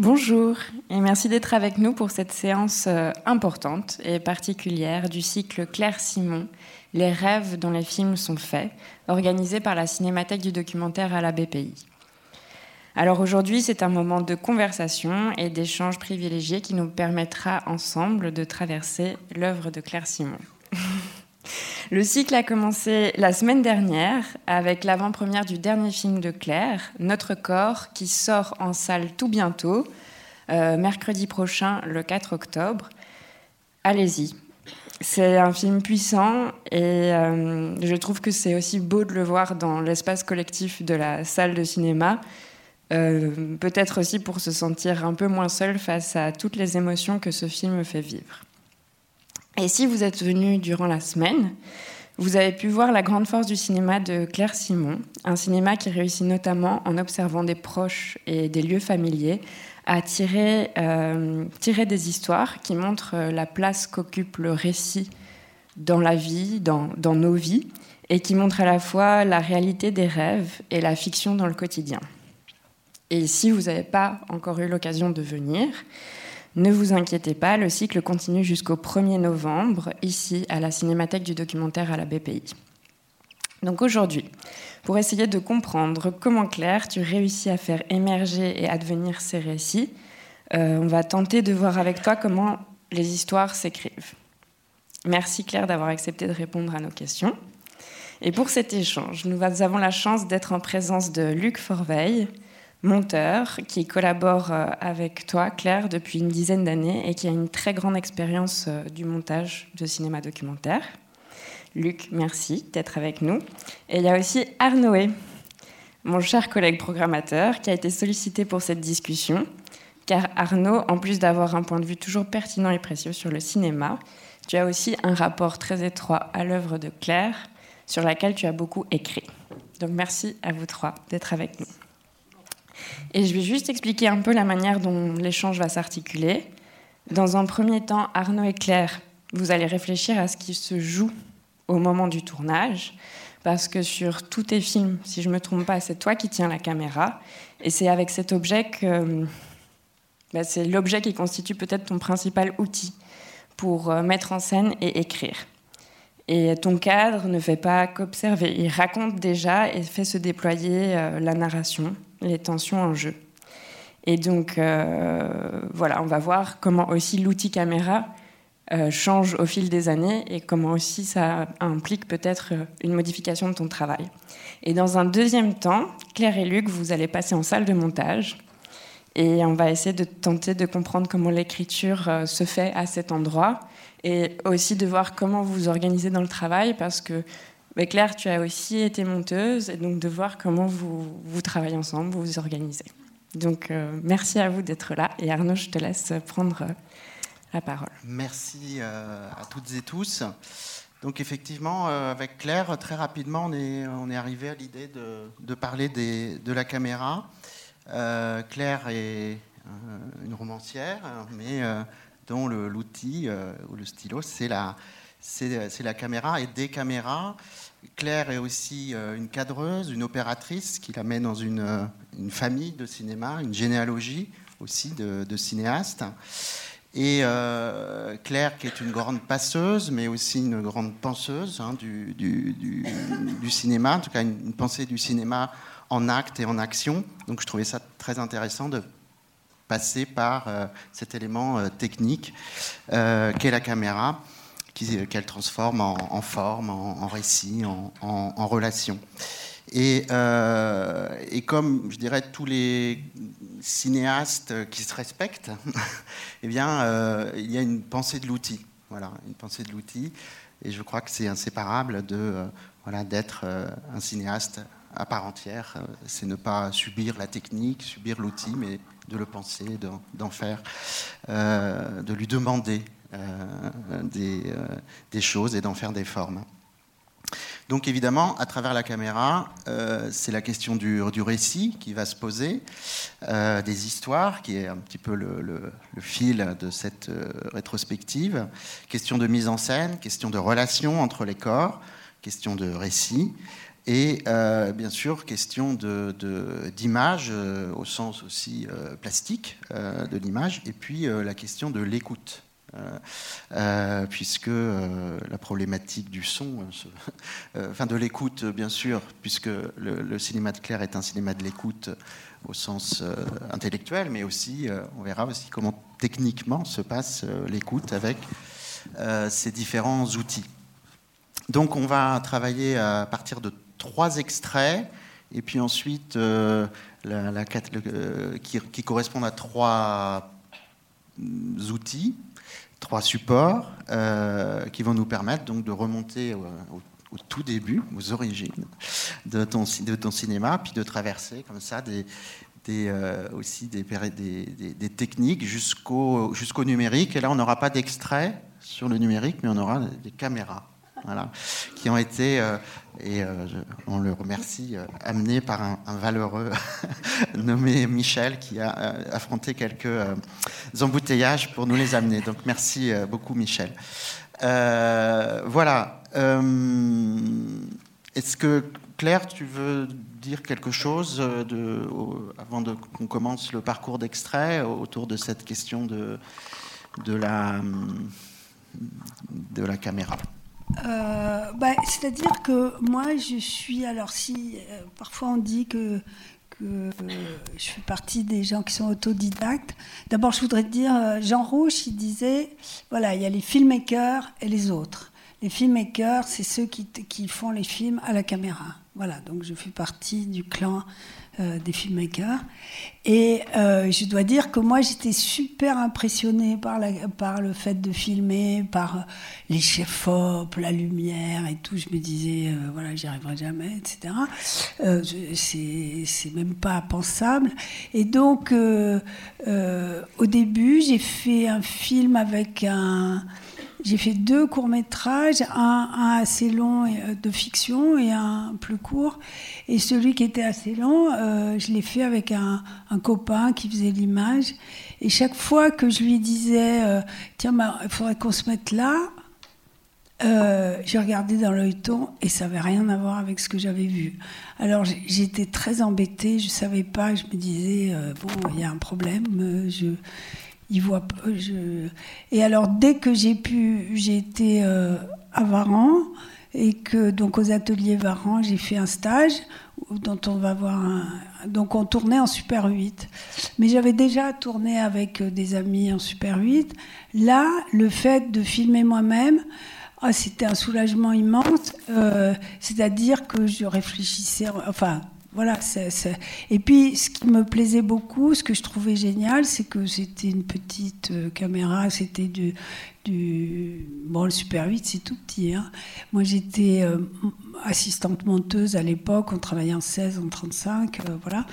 Bonjour et merci d'être avec nous pour cette séance euh, importante et particulière du cycle Claire Simon, Les rêves dont les films sont faits, organisé par la Cinémathèque du documentaire à la BPI. Alors aujourd'hui, c'est un moment de conversation et d'échange privilégié qui nous permettra ensemble de traverser l'œuvre de Claire Simon. Le cycle a commencé la semaine dernière avec l'avant-première du dernier film de Claire, Notre corps, qui sort en salle tout bientôt, euh, mercredi prochain, le 4 octobre. Allez-y. C'est un film puissant et euh, je trouve que c'est aussi beau de le voir dans l'espace collectif de la salle de cinéma. Euh, peut-être aussi pour se sentir un peu moins seul face à toutes les émotions que ce film fait vivre. Et si vous êtes venu durant la semaine, vous avez pu voir la grande force du cinéma de Claire Simon, un cinéma qui réussit notamment en observant des proches et des lieux familiers à tirer, euh, des histoires qui montrent euh, la place qu'occupe le récit dans la vie, dans, dans nos vies, et qui montrent à la fois la réalité des rêves et la fiction dans le quotidien. Et si vous n'avez pas encore eu l'occasion de venir, ne vous inquiétez pas, le cycle continue jusqu'au 1er novembre, ici à la Cinémathèque du documentaire à la BPI. Donc aujourd'hui, pour essayer de comprendre comment Claire, tu réussis à faire émerger et advenir ces récits, euh, on va tenter de voir avec toi comment les histoires s'écrivent. Merci Claire d'avoir accepté de répondre à nos questions. Et pour cet échange, nous avons la chance d'être en présence de Luc Forveille, monteur qui collabore euh, avec toi, Claire, depuis une dizaine d'années et qui a une très grande expérience euh, du montage de cinéma documentaire. Luc, merci d'être avec nous. Et il y a aussi Arnoé, mon cher collègue programmateur, qui a été sollicité pour cette discussion, car Arnaud, en plus d'avoir un point de vue toujours pertinent et précieux sur le cinéma, tu as aussi un rapport très étroit à l'œuvre de Claire, sur laquelle tu as beaucoup écrit. Donc merci à vous trois d'être avec nous. Et je vais juste expliquer un peu la manière dont l'échange va s'articuler. Dans un premier temps, Arnaud et Claire, vous allez réfléchir à ce qui se joue au moment du tournage, parce que sur tous tes films, si je ne me trompe pas, c'est toi qui tiens la caméra, et c'est avec cet objet que bah, c'est l'objet qui constitue peut-être ton principal outil pour euh, mettre en scène et écrire. Et ton cadre ne fait pas qu'observer, il raconte déjà et fait se déployer euh, la narration, les tensions en jeu. Et donc, euh, voilà, on va voir comment aussi l'outil caméra euh, change au fil des années et comment aussi ça implique peut-être une modification de ton travail. Et dans un deuxième temps, Claire et Luc, vous allez passer en salle de montage et on va essayer de tenter de comprendre comment l'écriture euh, se fait à cet endroit et aussi de voir comment vous vous organisez dans le travail parce que mais Claire, tu as aussi été monteuse, et donc de voir comment vous, vous travaillez ensemble, vous vous organisez. Donc euh, merci à vous d'être là, et Arnaud, je te laisse prendre euh, la parole. Merci euh, à toutes et tous. Donc effectivement, avec Claire, très rapidement, on est, arrivé à l'idée de, parler de la caméra. Claire est une romancière, mais dont l'outil ou le stylo, c'est la caméra et des caméras. Claire est aussi euh, une cadreuse, une opératrice qui la met dans une, euh, une famille de cinéma, une généalogie aussi de, cinéastes. Et euh, Claire, qui est une grande passeuse, mais aussi une grande penseuse hein, du, cinéma, en tout cas une, pensée du cinéma en acte et en action. Donc je trouvais ça très intéressant de passer par cet élément technique qu'est la caméra qu'elle transforme en, forme, en, récit, en, relation. Euh, et, comme, je dirais, tous les cinéastes qui se respectent, eh bien, euh, il y a une pensée de l'outil. Voilà, une pensée de l'outil. Et je crois que c'est inséparable de, euh, voilà, d'être un cinéaste à part entière. C'est ne pas subir la technique, subir l'outil, mais de le penser, d'en faire, de lui demander euh, euh, des, choses et d'en faire des formes. Donc évidemment, à travers la caméra, euh, c'est la question du, récit qui va se poser, des histoires, qui est un petit peu le, fil de cette rétrospective, question de mise en scène, question de relation entre les corps, question de récit, Et bien sûr, question d'image, au sens aussi plastique de l'image, et puis la question de l'écoute. Euh, euh, puisque euh, la problématique du son, enfin de l'écoute bien sûr, puisque le, cinéma de Claire est un cinéma de l'écoute au sens intellectuel, mais aussi, on verra aussi comment techniquement se passe l'écoute avec ces différents outils. Donc on va travailler à partir de trois extraits, et puis ensuite la, qui, qui correspondent à trois outils trois supports euh, qui vont nous permettre donc de remonter au, tout début, aux origines de ton, cinéma, puis de traverser comme ça euh, aussi des, des, des techniques jusqu'au jusqu'au numérique. Et là, on n'aura pas d'extrait sur le numérique, mais on aura des caméras qui ont été, euh, et euh, on le remercie, euh, amenés par un, valeureux nommé Michel qui a affronté quelques embouteillages pour nous les amener. Donc merci beaucoup Michel. voilà. Est-ce que Claire, tu veux dire quelque chose avant qu'on commence le parcours d'extrait autour de cette question de, de, la, de la caméra? Euh, bah, C'est-à-dire que moi, je suis. Alors, si euh, parfois on dit que, que je fais partie des gens qui sont autodidactes, d'abord, je voudrais dire Jean Rouche, il disait voilà, il y a les filmmakers et les autres. Les filmmakers, c'est ceux qui font les films à la caméra. Voilà, donc je fais partie du clan euh, des filmmakers. Et euh, je dois dire que moi, j'étais super impressionnée par, le fait de filmer, par les chefs-op, la lumière et tout. Je me disais, euh, voilà, j'y arriverai jamais, etc. c'est même pas pensable. Et donc, au début, j'ai fait un film avec un j'ai fait deux courts-métrages, un, assez long euh, de fiction et un plus court. Et celui qui était assez long, euh, je l'ai fait avec un, copain qui faisait l'image. Et chaque fois que je lui disais, euh, tiens, il faudrait qu'on se mette là, j'ai regardé dans l'œilleton et ça n'avait rien à voir avec ce que j'avais vu. Alors j'étais très embêtée, je ne savais pas, je me disais, bon, il y a un problème, je, Et alors, dès que j'ai pu, j'ai été euh, à Varan, et que, donc, aux ateliers Varan, j'ai fait un stage dont on va voir un... Donc, on tournait en Super 8. Mais j'avais déjà tourné avec euh, des amis en Super 8. Là, le fait de filmer moi-même, ah, c'était un soulagement immense. Euh, c'est-à-dire que je réfléchissais, enfin, voilà, et puis ce qui me plaisait beaucoup, ce que je trouvais génial, c'est que c'était une petite euh, caméra, c'était du, Bon, le Super 8, c'est tout petit. Hein. Moi, j'étais euh, assistante monteuse à l'époque, on travaillait en 16, en 35, euh, voilà.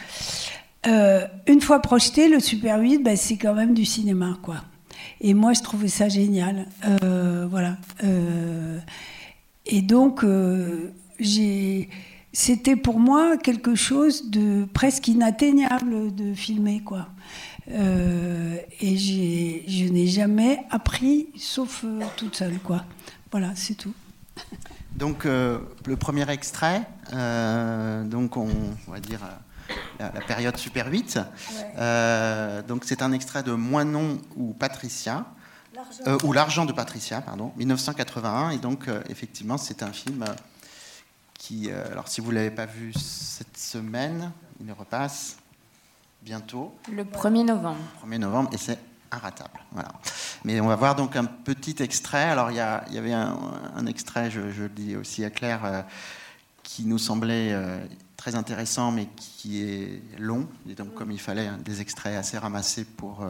une fois projeté, le Super 8, ben, c'est quand même du cinéma, quoi. Et moi, je trouvais ça génial. voilà. et donc, j'ai c'était pour moi quelque chose de presque inatteignable de filmer, quoi. Euh, et je n'ai jamais appris, sauf euh, toute seule, quoi. Voilà, c'est tout. Donc, euh, le premier extrait, donc on, va dire la, période Super 8. donc, c'est un extrait de Moinon ou Patricia. ou L'argent de Patricia, pardon, 1981. Et donc, effectivement, c'est un film euh, alors si vous ne l'avez pas vu cette semaine, il repasse bientôt. Le 1er novembre. 1er novembre, et c'est inratable. Voilà. Mais on va voir donc un petit extrait. Alors il y, avait un, extrait, je, le dis aussi à Claire, euh, qui nous semblait euh, très intéressant, mais qui est long. Et donc comme il fallait des extraits assez ramassés pour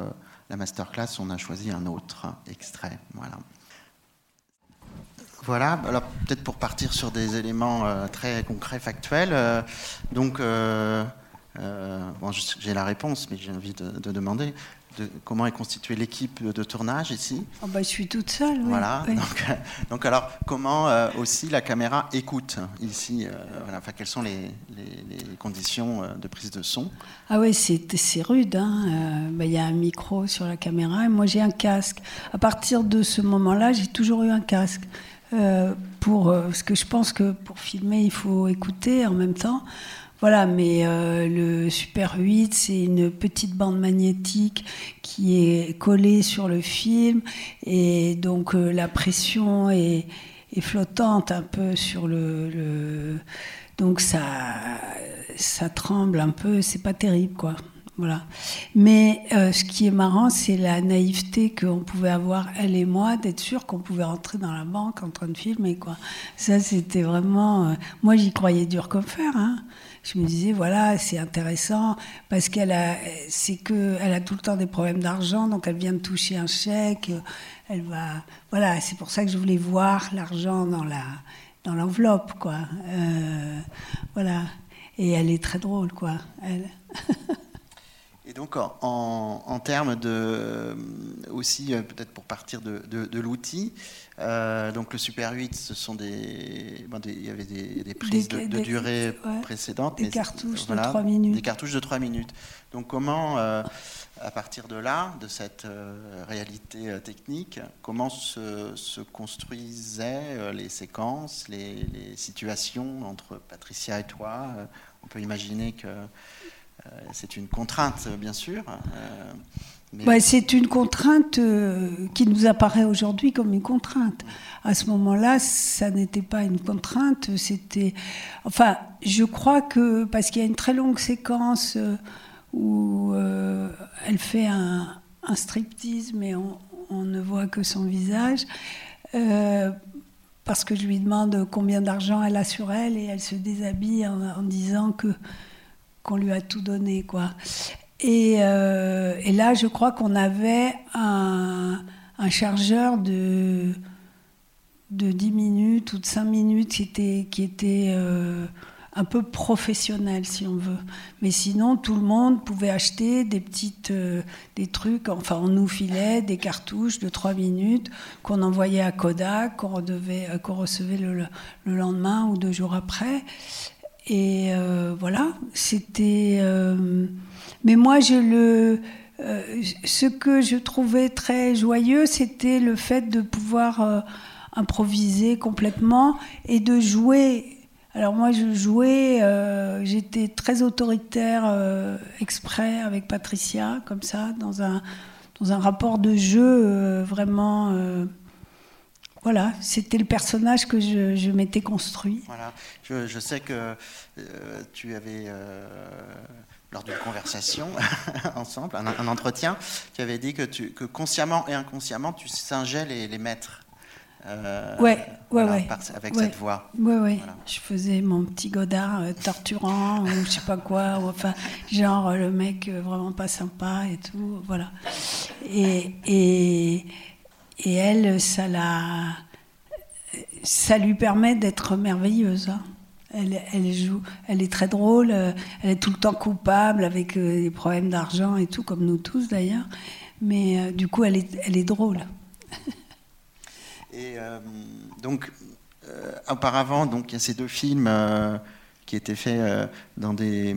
la masterclass, on a choisi un autre extrait. Voilà. Voilà, alors peut-être pour partir sur des éléments euh, très concrets, factuels. Euh, donc, euh, bon, j'ai la réponse, mais j'ai envie de, demander de, comment est constituée l'équipe de tournage ici? Oh bah, je suis toute seule. Oui. Voilà. Donc, alors, comment aussi la caméra écoute ici voilà, enfin, Quelles sont les, conditions de prise de son? Ah oui, c'est rude. Hein. Bah, il y a un micro sur la caméra et moi j'ai un casque. À partir de ce moment-là, j'ai toujours eu un casque. Pour, parce que je pense que pour filmer, il faut écouter en même temps. Voilà, mais le Super 8, c'est une petite bande magnétique qui est collée sur le film, et donc la pression est, est, flottante un peu sur le, le donc ça, ça tremble un peu, c'est pas terrible quoi. Mais euh, ce qui est marrant, c'est la naïveté qu'on pouvait avoir, elle et moi, d'être sûr qu'on pouvait rentrer dans la banque en train de filmer. Quoi. Ça, c'était vraiment. Euh, moi, j'y croyais dur comme fer. Hein. Je me disais, voilà, c'est intéressant parce qu'elle a, elle a tout le temps des problèmes d'argent, donc elle vient de toucher un chèque. Elle va. Voilà, c'est pour ça que je voulais voir l'argent dans la dans l'enveloppe, quoi. Euh, voilà. Et elle est très drôle, quoi. Elle. Et donc, en, termes de. Euh, aussi, euh, peut-être pour partir de, l'outil, donc le Super 8, ce sont des. il y avait des, prises de, durée précédentes. Des cartouches de 3 minutes. Des cartouches de 3 minutes. Donc, comment à partir de là, de cette euh, réalité euh, technique, comment se, construisaient euh, les séquences, les, situations entre Patricia et toi On peut imaginer que c'est une contrainte, bien sûr. Mais... c'est une contrainte qui nous apparaît aujourd'hui comme une contrainte. À ce moment-là, ça n'était pas une contrainte, c'était... Enfin, je crois que, parce qu'il y a une très longue séquence où euh, elle fait un, striptease, mais on, ne voit que son visage. Euh, parce que je lui demande combien d'argent elle a sur elle et elle se déshabille en, disant que qu'on lui a tout donné quoi. Et, euh, et là, je crois qu'on avait un, un, chargeur de de 10 minutes ou de 5 minutes qui était qui était un peu professionnel, si on veut. Mais sinon, tout le monde pouvait acheter des petites, euh, des trucs. Enfin, on nous filait des cartouches de 3 minutes qu'on envoyait à Kodak, qu'on, euh, recevait le, lendemain ou deux jours après. Et euh, voilà, c'était. mais moi, je le. ce que je trouvais très joyeux, c'était le fait de pouvoir improviser complètement et de jouer alors moi, je jouais, euh, j'étais très autoritaire euh, exprès avec Patricia, comme ça, dans un, dans un rapport de jeu euh, vraiment... voilà, c'était le personnage que je, m'étais construit. Voilà, je, sais que tu avais lors d'une conversation ensemble, un, entretien, tu avais dit que, tu, que consciemment et inconsciemment, tu singeais les, les maîtres. Euh, ouais, ouais, ouais. avec cette voix. Ouais, ouais. Je faisais mon petit Godard euh, torturant ou je sais pas quoi. enfin, genre euh, le mec vraiment pas sympa et tout. Voilà. Et, et, et elle, ça la. Ça lui permet d'être merveilleuse. Hein. Elle, joue, elle est très drôle, elle est tout le temps coupable avec des problèmes d'argent et tout, comme nous tous d'ailleurs. Mais du coup, elle est, elle est drôle. Et euh, donc, euh, auparavant, donc, il y a ces deux films euh, qui étaient faits dans des,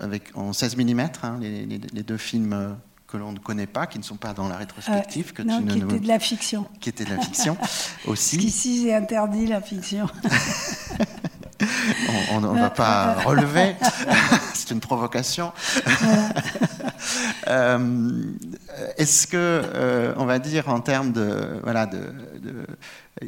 avec, en 16 mm, hein, les, deux films que l'on ne connaît pas, qui ne sont pas dans la rétrospective. que non, qui étaient de la fiction. Qui étaient de la fiction aussi. Qu'ici, j'ai interdit la fiction. on ne va pas relever, c'est une provocation. Est-ce que, on va dire en termes de, voilà, de,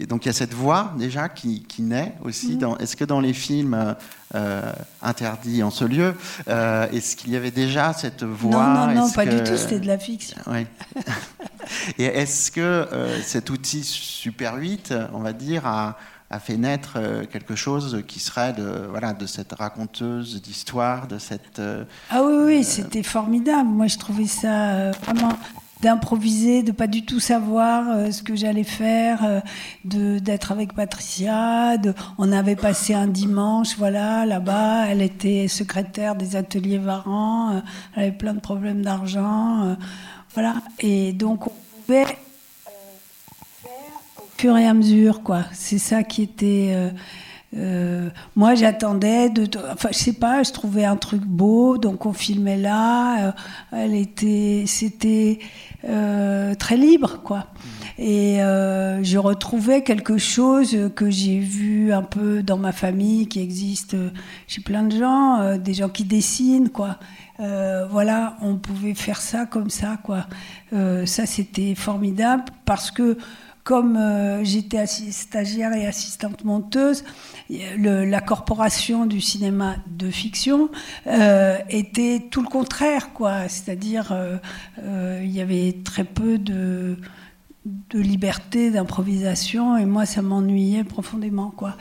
donc il y a cette voix déjà qui, naît aussi. Mm. Est-ce que dans les films euh, interdits en ce lieu, euh, est-ce qu'il y avait déjà cette voix? Non, non, non, pas du tout, c'était de la fiction. Oui. Et est-ce que euh, cet outil Super 8, on va dire, a, fait naître quelque chose qui serait de, voilà, de cette raconteuse d'histoire, de cette... ah oui, oui, c'était formidable. Moi, je trouvais ça vraiment d'improviser, de pas du tout savoir euh, ce que j'allais faire, euh, d'être avec Patricia. On avait passé un dimanche, voilà, là-bas. Elle était secrétaire des ateliers Varan. Euh, elle avait plein de problèmes d'argent, voilà. Et donc on pouvait faire au fur et à mesure, quoi. C'est ça qui était moi, j'attendais de, enfin, je sais pas, je trouvais un truc beau, donc on filmait là. Elle était, c'était euh, très libre, quoi. Et je retrouvais quelque chose que j'ai vu un peu dans ma famille, qui existe chez plein de gens, des gens qui dessinent, quoi. voilà, on pouvait faire ça comme ça, quoi. ça, c'était formidable parce que comme j'étais stagiaire et assistante monteuse, la corporation du cinéma de fiction euh, était tout le contraire, quoi. C'est-à-dire, euh, euh, il y avait très peu de, de liberté, d'improvisation, et moi, ça m'ennuyait profondément, quoi.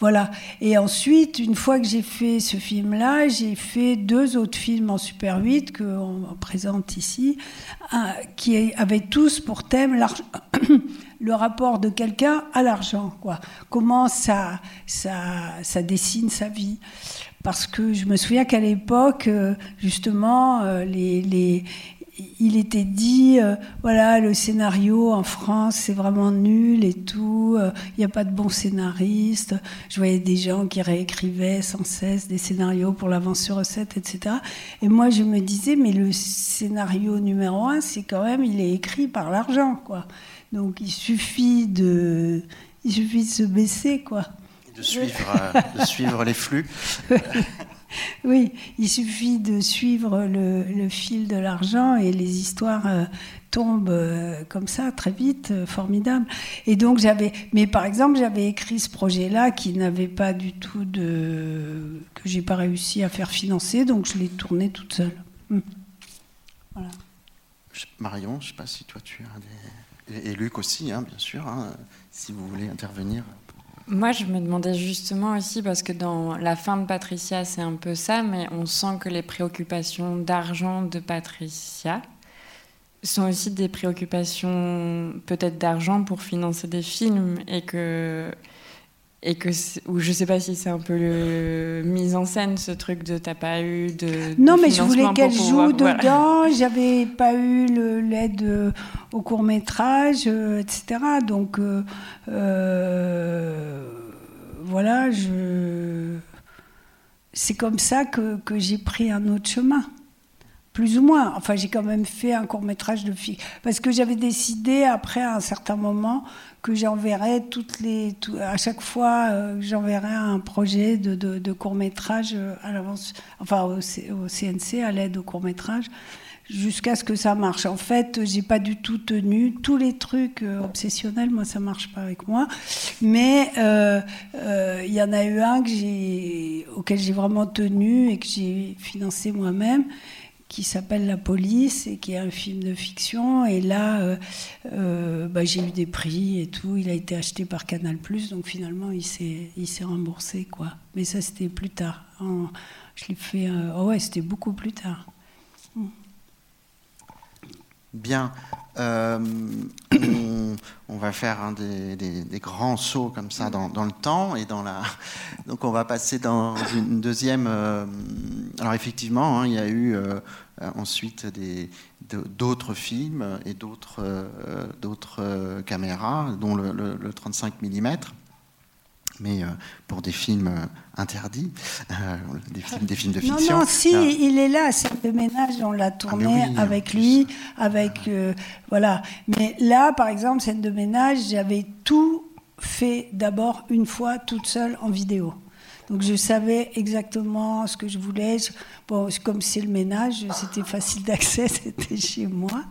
Voilà. Et ensuite, une fois que j'ai fait ce film-là, j'ai fait deux autres films en Super 8 qu'on présente ici, qui avaient tous pour thème le rapport de quelqu'un à l'argent, quoi. Comment ça, ça, ça dessine sa vie. Parce que je me souviens qu'à l'époque, euh, justement, euh, les, les, il était dit, euh, voilà, le scénario en France, c'est vraiment nul et tout, il n'y a pas de bons scénaristes. Je voyais des gens qui réécrivaient sans cesse des scénarios pour l'avance sur recette, etc. Et moi, je me disais, mais le scénario numéro un, c'est quand même, il est écrit par l'argent, quoi. Donc il suffit de, il suffit de se baisser, quoi. de suivre, euh, de suivre les flux. oui, il suffit de suivre le, fil de l'argent et les histoires euh, tombent euh, comme ça très vite, formidable. Et donc j'avais, mais par exemple j'avais écrit ce projet-là qui n'avait pas du tout de, que j'ai pas réussi à faire financer, donc je l'ai tourné toute seule. Hum. Marion, je ne sais pas si toi tu as des et, Luc aussi, hein, bien sûr, hein, si vous voulez intervenir. Moi, je me demandais justement aussi, parce que dans la fin de Patricia, c'est un peu ça, mais on sent que les préoccupations d'argent de Patricia sont aussi des préoccupations peut-être d'argent pour financer des films et que et que ou je sais pas si c'est un peu le mise en scène ce truc de t'as pas eu de non mais je voulais qu'elle joue dedans j'avais pas eu l'aide au court métrage euh, etc donc euh, euh, voilà je c'est comme ça que, que j'ai pris un autre chemin plus ou moins. Enfin, j'ai quand même fait un court métrage de filles. Parce que j'avais décidé, après, à un certain moment, que j'enverrais toutes les. à chaque fois, euh, j'enverrais un projet de, de, court métrage euh, à l'avance, enfin au, CNC, à l'aide au court métrage, jusqu'à ce que ça marche. En fait, j'ai pas du tout tenu. Tous les trucs euh, obsessionnels, moi, ça marche pas avec moi. Mais il y en a eu un que auquel j'ai vraiment tenu et que j'ai financé moi-même qui s'appelle La Police et qui est un film de fiction. Et là, euh, euh, bah, j'ai eu des prix et tout. Il a été acheté par Canal+, donc finalement, il s'est, remboursé, quoi. Mais ça, c'était plus tard. je l'ai fait... Euh, oh ouais, c'était beaucoup plus tard. Bien. On, va faire un des, grands sauts comme ça dans, le temps et dans la. Donc on va passer dans une deuxième. alors effectivement, hein, il y a eu euh, ensuite d'autres films et d'autres euh, caméras, dont le, 35 mm mais euh, pour des films interdits, des, films, des, films, de fiction. Non, non, si, il est là, scène de ménage, on l'a ah, tourné avec lui, avec... voilà. Mais là, par exemple, scène de ménage, j'avais tout fait d'abord une fois toute seule en vidéo. Donc je savais exactement ce que je voulais. Bon, comme c'est le ménage, c'était facile d'accès, c'était chez moi.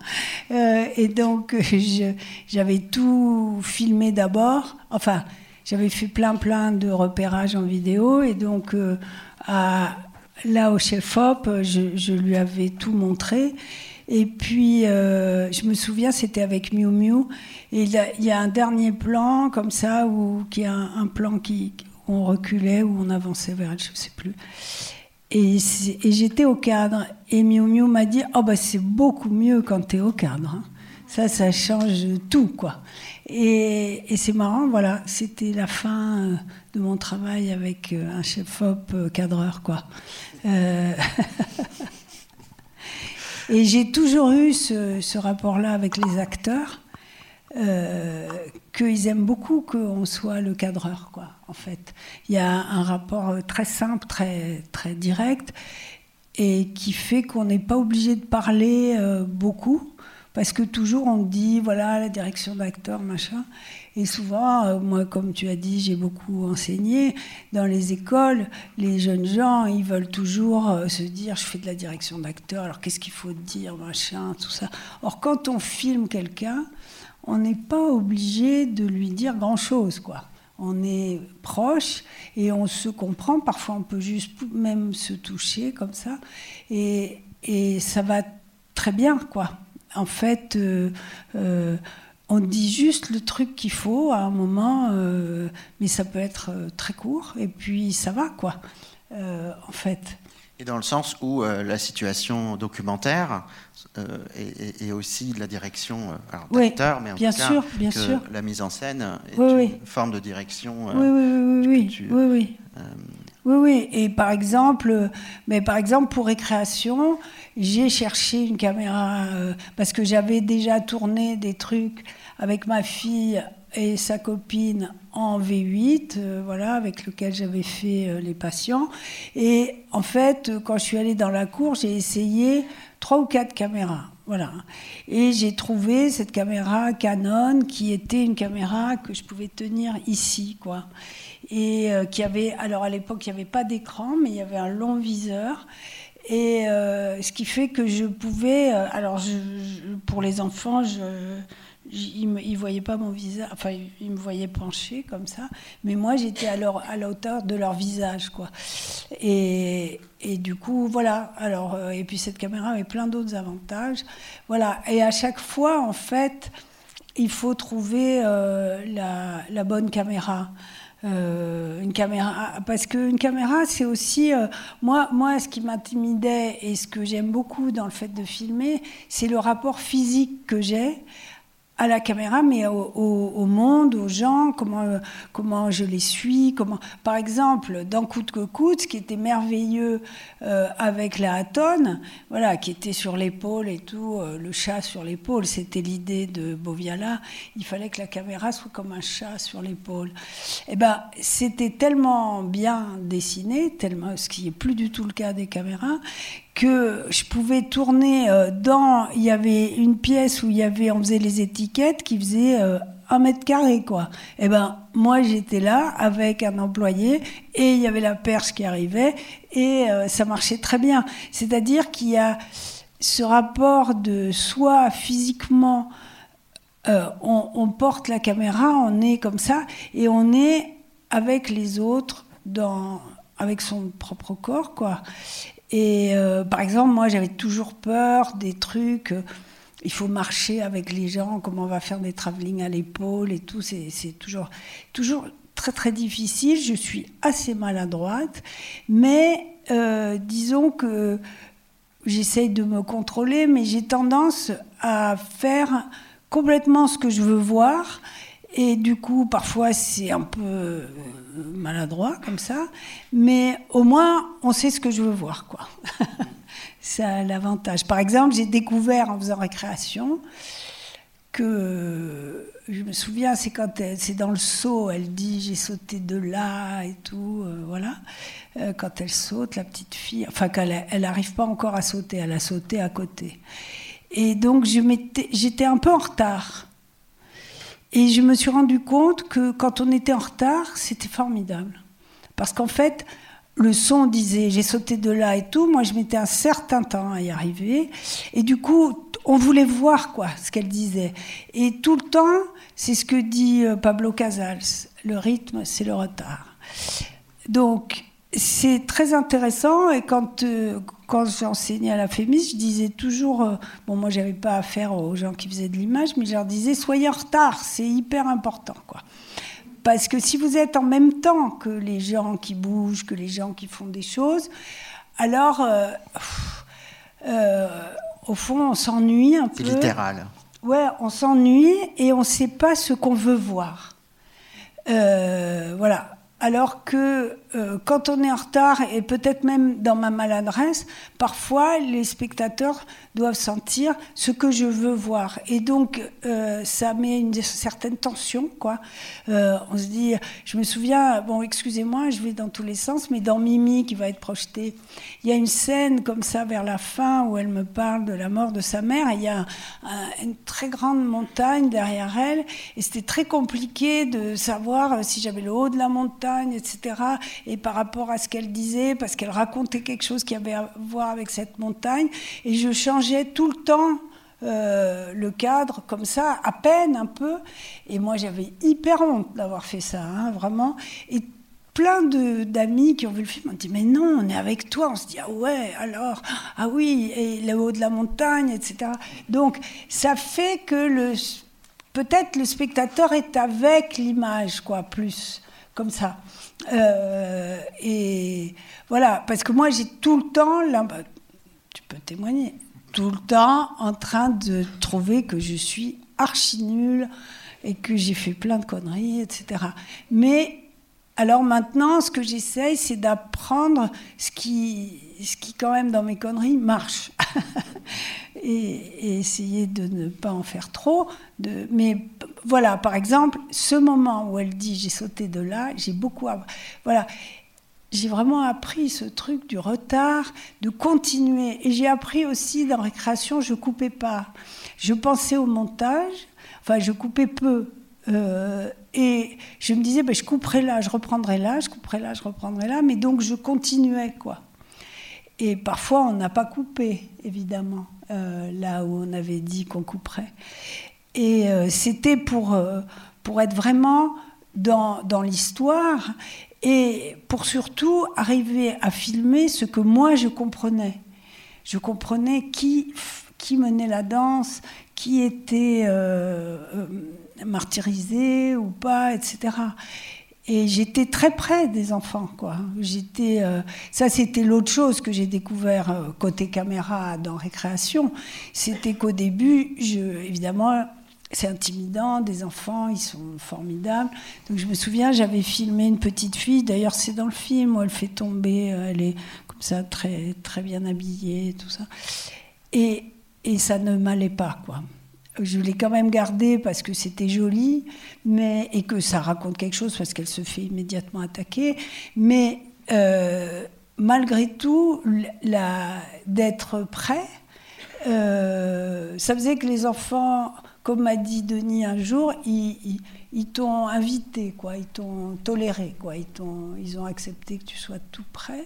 Euh, et donc j'avais tout filmé d'abord. Enfin, j'avais fait plein plein de repérages en vidéo. Et donc euh, à, là au chef-op, je, lui avais tout montré. Et puis, euh, je me souviens, c'était avec Miu Miu. Et il y, a un dernier plan, comme ça, où, qui est un plan qui, on reculait ou on avançait vers elle, je sais plus. Et, j'étais au cadre. Et Miu Miu m'a dit Oh, bah, c'est beaucoup mieux quand tu es au cadre. Hein. Ça, ça change tout, quoi. Et, c'est marrant, voilà, c'était la fin euh, de mon travail avec euh, un chef-op euh, cadreur, quoi. et j'ai toujours eu ce, rapport-là avec les acteurs. qu'ils aiment beaucoup qu'on soit le cadreur, quoi, en fait. Il y a un rapport très simple, très, très direct, et qui fait qu'on n'est pas obligé de parler beaucoup, parce que toujours on dit, voilà, la direction d'acteur, machin. Et souvent, euh, moi, comme tu as dit, j'ai beaucoup enseigné. Dans les écoles, les jeunes gens, ils veulent toujours euh, se dire je fais de la direction d'acteur, alors qu'est-ce qu'il faut dire, machin, tout ça. Or, quand on filme quelqu'un, on n'est pas obligé de lui dire grand-chose, quoi. On est proche et on se comprend. Parfois, on peut juste même se toucher comme ça. Et, et ça va très bien, quoi. En fait, euh, on dit juste le truc qu'il faut à un moment, euh, mais ça peut être euh, très court, et puis ça va, quoi, euh, en fait. Et dans le sens où la situation documentaire est, aussi la direction d'acteur, mais en bien tout cas, sûr, bien sûr. la mise en scène est une forme de direction. oui, oui, oui, oui, oui, oui. Et par exemple, mais par exemple pour récréation, j'ai cherché une caméra parce que j'avais déjà tourné des trucs avec ma fille et sa copine en V8, euh, voilà, avec lequel j'avais fait euh, les patients. Et en fait, quand je suis allée dans la cour, j'ai essayé trois ou quatre caméras. Voilà. Et j'ai trouvé cette caméra Canon qui était une caméra que je pouvais tenir ici, quoi. Et euh, qui avait, alors à l'époque, il n'y avait pas d'écran, mais il y avait un long viseur. Et ce qui fait que je pouvais, alors pour les enfants, je, ils ne voyaient pas mon visage, enfin, ils me voyaient pencher comme ça, mais moi, j'étais à, à la hauteur de leur visage, quoi. Et, et du coup, voilà. Alors, euh, et puis cette caméra avait plein d'autres avantages. Voilà. Et à chaque fois, en fait, il faut trouver euh, la, bonne caméra. Euh, une caméra parce qu'une caméra c'est aussi moi moi ce qui m'intimidait et ce que j'aime beaucoup dans le fait de filmer c'est le rapport physique que j'ai à la caméra, mais au, monde, aux gens, comment, comment je les suis. Comment... Par exemple, dans Coûte que coûte, ce qui était merveilleux euh, avec la Hatton, voilà, qui était sur l'épaule et tout, euh, le chat sur l'épaule, c'était l'idée de Boviala, il fallait que la caméra soit comme un chat sur l'épaule. Et eh ben, c'était tellement bien dessiné, tellement, ce qui n'est plus du tout le cas des caméras, que je pouvais tourner euh, dans. Il y avait une pièce où il y avait, on faisait les étiquettes qui faisaient euh, un mètre carré, quoi. Eh ben, moi, j'étais là avec un employé et il y avait la perche qui arrivait et euh, ça marchait très bien. C'est-à-dire qu'il y a ce rapport de soi physiquement. On, on, porte la caméra, on est comme ça et on est avec les autres dans avec son propre corps, quoi. Et euh, par exemple, moi, j'avais toujours peur des trucs. Euh, il faut marcher avec les gens, comment on va faire des travelling à l'épaule et tout. C'est toujours, toujours très très difficile. Je suis assez maladroite, mais euh, disons que j'essaye de me contrôler, mais j'ai tendance à faire complètement ce que je veux voir et du coup, parfois, c'est un peu maladroit comme ça, mais au moins, on sait ce que je veux voir, quoi. ça l'avantage. Par exemple, j'ai découvert en faisant récréation que, je me souviens, c'est quand c'est dans le saut, elle dit j'ai sauté de là et tout, euh, voilà. Euh, quand elle saute, la petite fille, enfin, qu'elle elle n'arrive pas encore à sauter, elle a sauté à côté. Et donc, j'étais un peu en retard. Et je me suis rendu compte que quand on était en retard, c'était formidable. Parce qu'en fait, le son disait j'ai sauté de là et tout. Moi, je mettais un certain temps à y arriver. Et du coup, on voulait voir quoi, ce qu'elle disait. Et tout le temps, c'est ce que dit euh, Pablo Casals le rythme, c'est le retard. Donc, c'est très intéressant et quand, euh, quand j'enseignais à la FEMIS, je disais toujours, euh, bon moi j'avais pas affaire aux gens qui faisaient de l'image, mais je leur disais soyez en retard, c'est hyper important quoi. Parce que si vous êtes en même temps que les gens qui bougent, que les gens qui font des choses, alors euh, au fond on s'ennuie un peu. C'est littéral. Ouais, on s'ennuie et on ne sait pas ce qu'on veut voir. voilà. Alors que euh, quand on est en retard, et peut-être même dans ma maladresse, parfois les spectateurs doivent sentir ce que je veux voir. Et donc, euh, ça met une certaine tension, quoi. Euh, on se dit, je me souviens, bon, excusez-moi, je vais dans tous les sens, mais dans Mimi, qui va être projetée, il y a une scène comme ça vers la fin où elle me parle de la mort de sa mère, il y a une très grande montagne derrière elle, et c'était très compliqué de savoir si j'avais le haut de la montagne, etc et par rapport à ce qu'elle disait, parce qu'elle racontait quelque chose qui avait à voir avec cette montagne, et je changeais tout le temps euh, le cadre comme ça, à peine un peu, et moi j'avais hyper honte d'avoir fait ça, hein, vraiment, et plein d'amis qui ont vu le film ont dit mais non on est avec toi. On se dit ah ouais alors? Ah oui et le haut de la montagne etc donc ça fait que le peut-être le spectateur est avec l'image quoi plus comme ça euh, et voilà, parce que moi j'ai tout le temps, là, bah, tu peux témoigner, tout le temps en train de trouver que je suis archi nulle et que j'ai fait plein de conneries, etc. Mais alors maintenant, ce que j'essaye, c'est d'apprendre ce qui, ce qui, quand même, dans mes conneries, marche. et, essayer de ne pas en faire trop. De, mais voilà, par exemple, ce moment où elle dit j'ai sauté de là, j'ai beaucoup. Voilà. J'ai vraiment appris ce truc du retard, de continuer. Et j'ai appris aussi dans récréation, je coupais pas. Je pensais au montage, enfin je coupais peu. Euh, et je me disais, ben, je couperai là, je reprendrai là, je couperai là, je reprendrai là, mais donc je continuais, quoi. Et parfois, on n'a pas coupé, évidemment, euh, là où on avait dit qu'on couperait. Et euh, c'était pour, pour être vraiment dans, dans l'histoire et pour surtout arriver à filmer ce que moi je comprenais. Je comprenais qui, qui menait la danse, qui était martyrisé ou pas, etc. Et j'étais très près des enfants, quoi. J'étais, euh, ça, c'était l'autre chose que j'ai découvert euh, côté caméra dans Récréation. C'était qu'au début, évidemment, c'est intimidant, des enfants, ils sont formidables. Donc je me souviens, j'avais filmé une petite fille, d'ailleurs c'est dans le film où elle fait tomber, euh, elle est comme ça, très, très bien habillée, tout ça. Et, et ça ne m'allait pas, quoi je l'ai quand même gardée parce que c'était joli, mais, et que ça raconte quelque chose parce qu'elle se fait immédiatement attaquer. Mais euh, malgré tout, d'être prêt, euh, ça faisait que les enfants, comme m'a dit Denis un jour, ils, t'ont invité, quoi, ils t'ont toléré, quoi, ils, ont, ils ont accepté que tu sois tout prêt.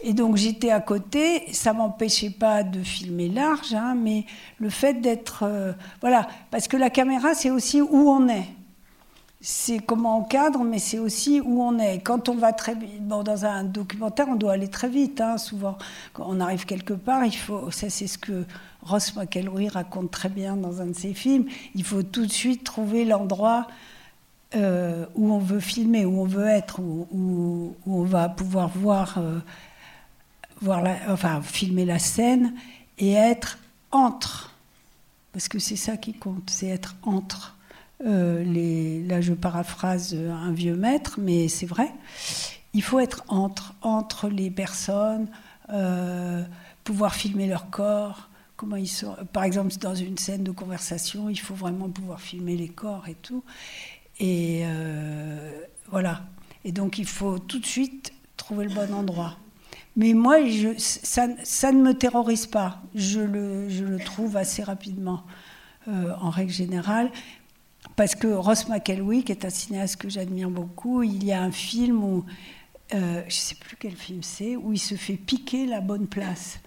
Et donc j'étais à côté, ça m'empêchait pas de filmer large, hein, mais le fait d'être... Euh, voilà, parce que la caméra, c'est aussi où on est. C'est comment on cadre, mais c'est aussi où on est. Quand on va très bon, dans un documentaire, on doit aller très vite, hein, souvent. Quand on arrive quelque part, il faut, ça c'est ce que Ross McElroy raconte très bien dans un de ses films, il faut tout de suite trouver l'endroit euh, où on veut filmer, où on veut être, où, on va pouvoir voir... Euh, voir enfin, filmer la scène et être entre. Parce que c'est ça qui compte, c'est être entre. Euh, là, je paraphrase un vieux maître, mais c'est vrai. Il faut être entre, entre les personnes, pouvoir filmer leur corps. Comment ils sont. Par exemple, dans une scène de conversation, il faut vraiment pouvoir filmer les corps et tout. Et euh, voilà. Et donc, il faut tout de suite trouver le bon endroit. Mais moi, ça, ne me terrorise pas. Je le, trouve assez rapidement, euh, en règle générale. Parce que Ross qui est un cinéaste que j'admire beaucoup, il y a un film où, euh, je ne sais plus quel film c'est, où il se fait piquer la bonne place.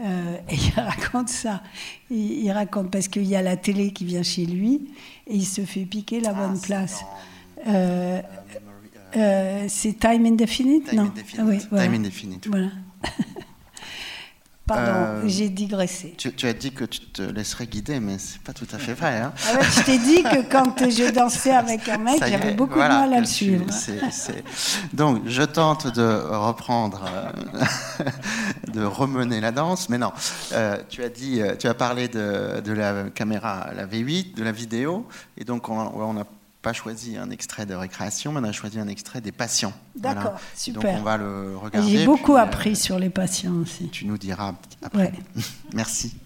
Euh, et il raconte ça. Il, il raconte parce qu'il y a la télé qui vient chez lui et il se fait piquer la ah, bonne place. Euh, euh, c'est Time Indefinite Time Non? Indefinite. Ah oui, voilà. Time Indefinite. Voilà. Pardon, euh, j'ai digressé. Tu, tu, as dit que tu te laisserais guider, mais c'est pas tout à fait vrai. Hein. Ah ouais, je t'ai dit que quand je dansais avec un mec, j'avais beaucoup voilà, de mal à le suivre. Donc, je tente de reprendre, euh, de remener la danse, mais non. Euh, tu as dit, tu as parlé de, de, la caméra, la V8, de la vidéo, et donc on, on a pas choisi un extrait de récréation, mais on a choisi un extrait des patients. D'accord, super. Donc on va le regarder. J'ai beaucoup appris sur les patients aussi. Tu nous diras après. Merci.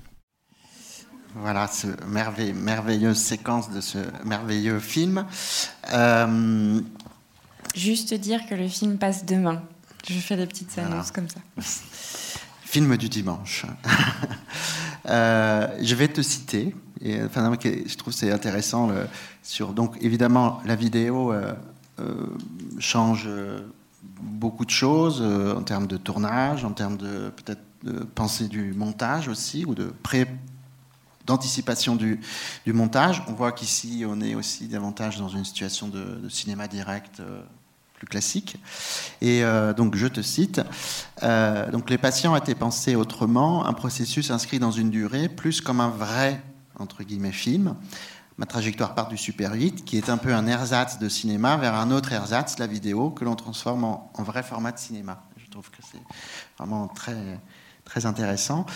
Voilà, ce merveilleuse séquence de ce merveilleux film. Juste dire que le film passe demain. Je fais des petites annonces comme ça. Film du dimanche. Euh, je vais te citer. Enfin, je trouve c'est intéressant. donc, évidemment, la vidéo euh, euh, change beaucoup de choses en termes de tournage, en termes de peut-être pensée du montage aussi, ou de pré d'anticipation du, du, montage. On voit qu'ici, on est aussi davantage dans une situation de, cinéma direct plus classique. Et euh, donc, je te cite, euh, donc les patients étaient pensés autrement, un processus inscrit dans une durée, plus comme un vrai, entre guillemets, film. Ma trajectoire part du Super 8, qui est un peu un ersatz de cinéma, vers un autre ersatz, la vidéo, que l'on transforme en, en, vrai format de cinéma. Je trouve que c'est vraiment très, très intéressant,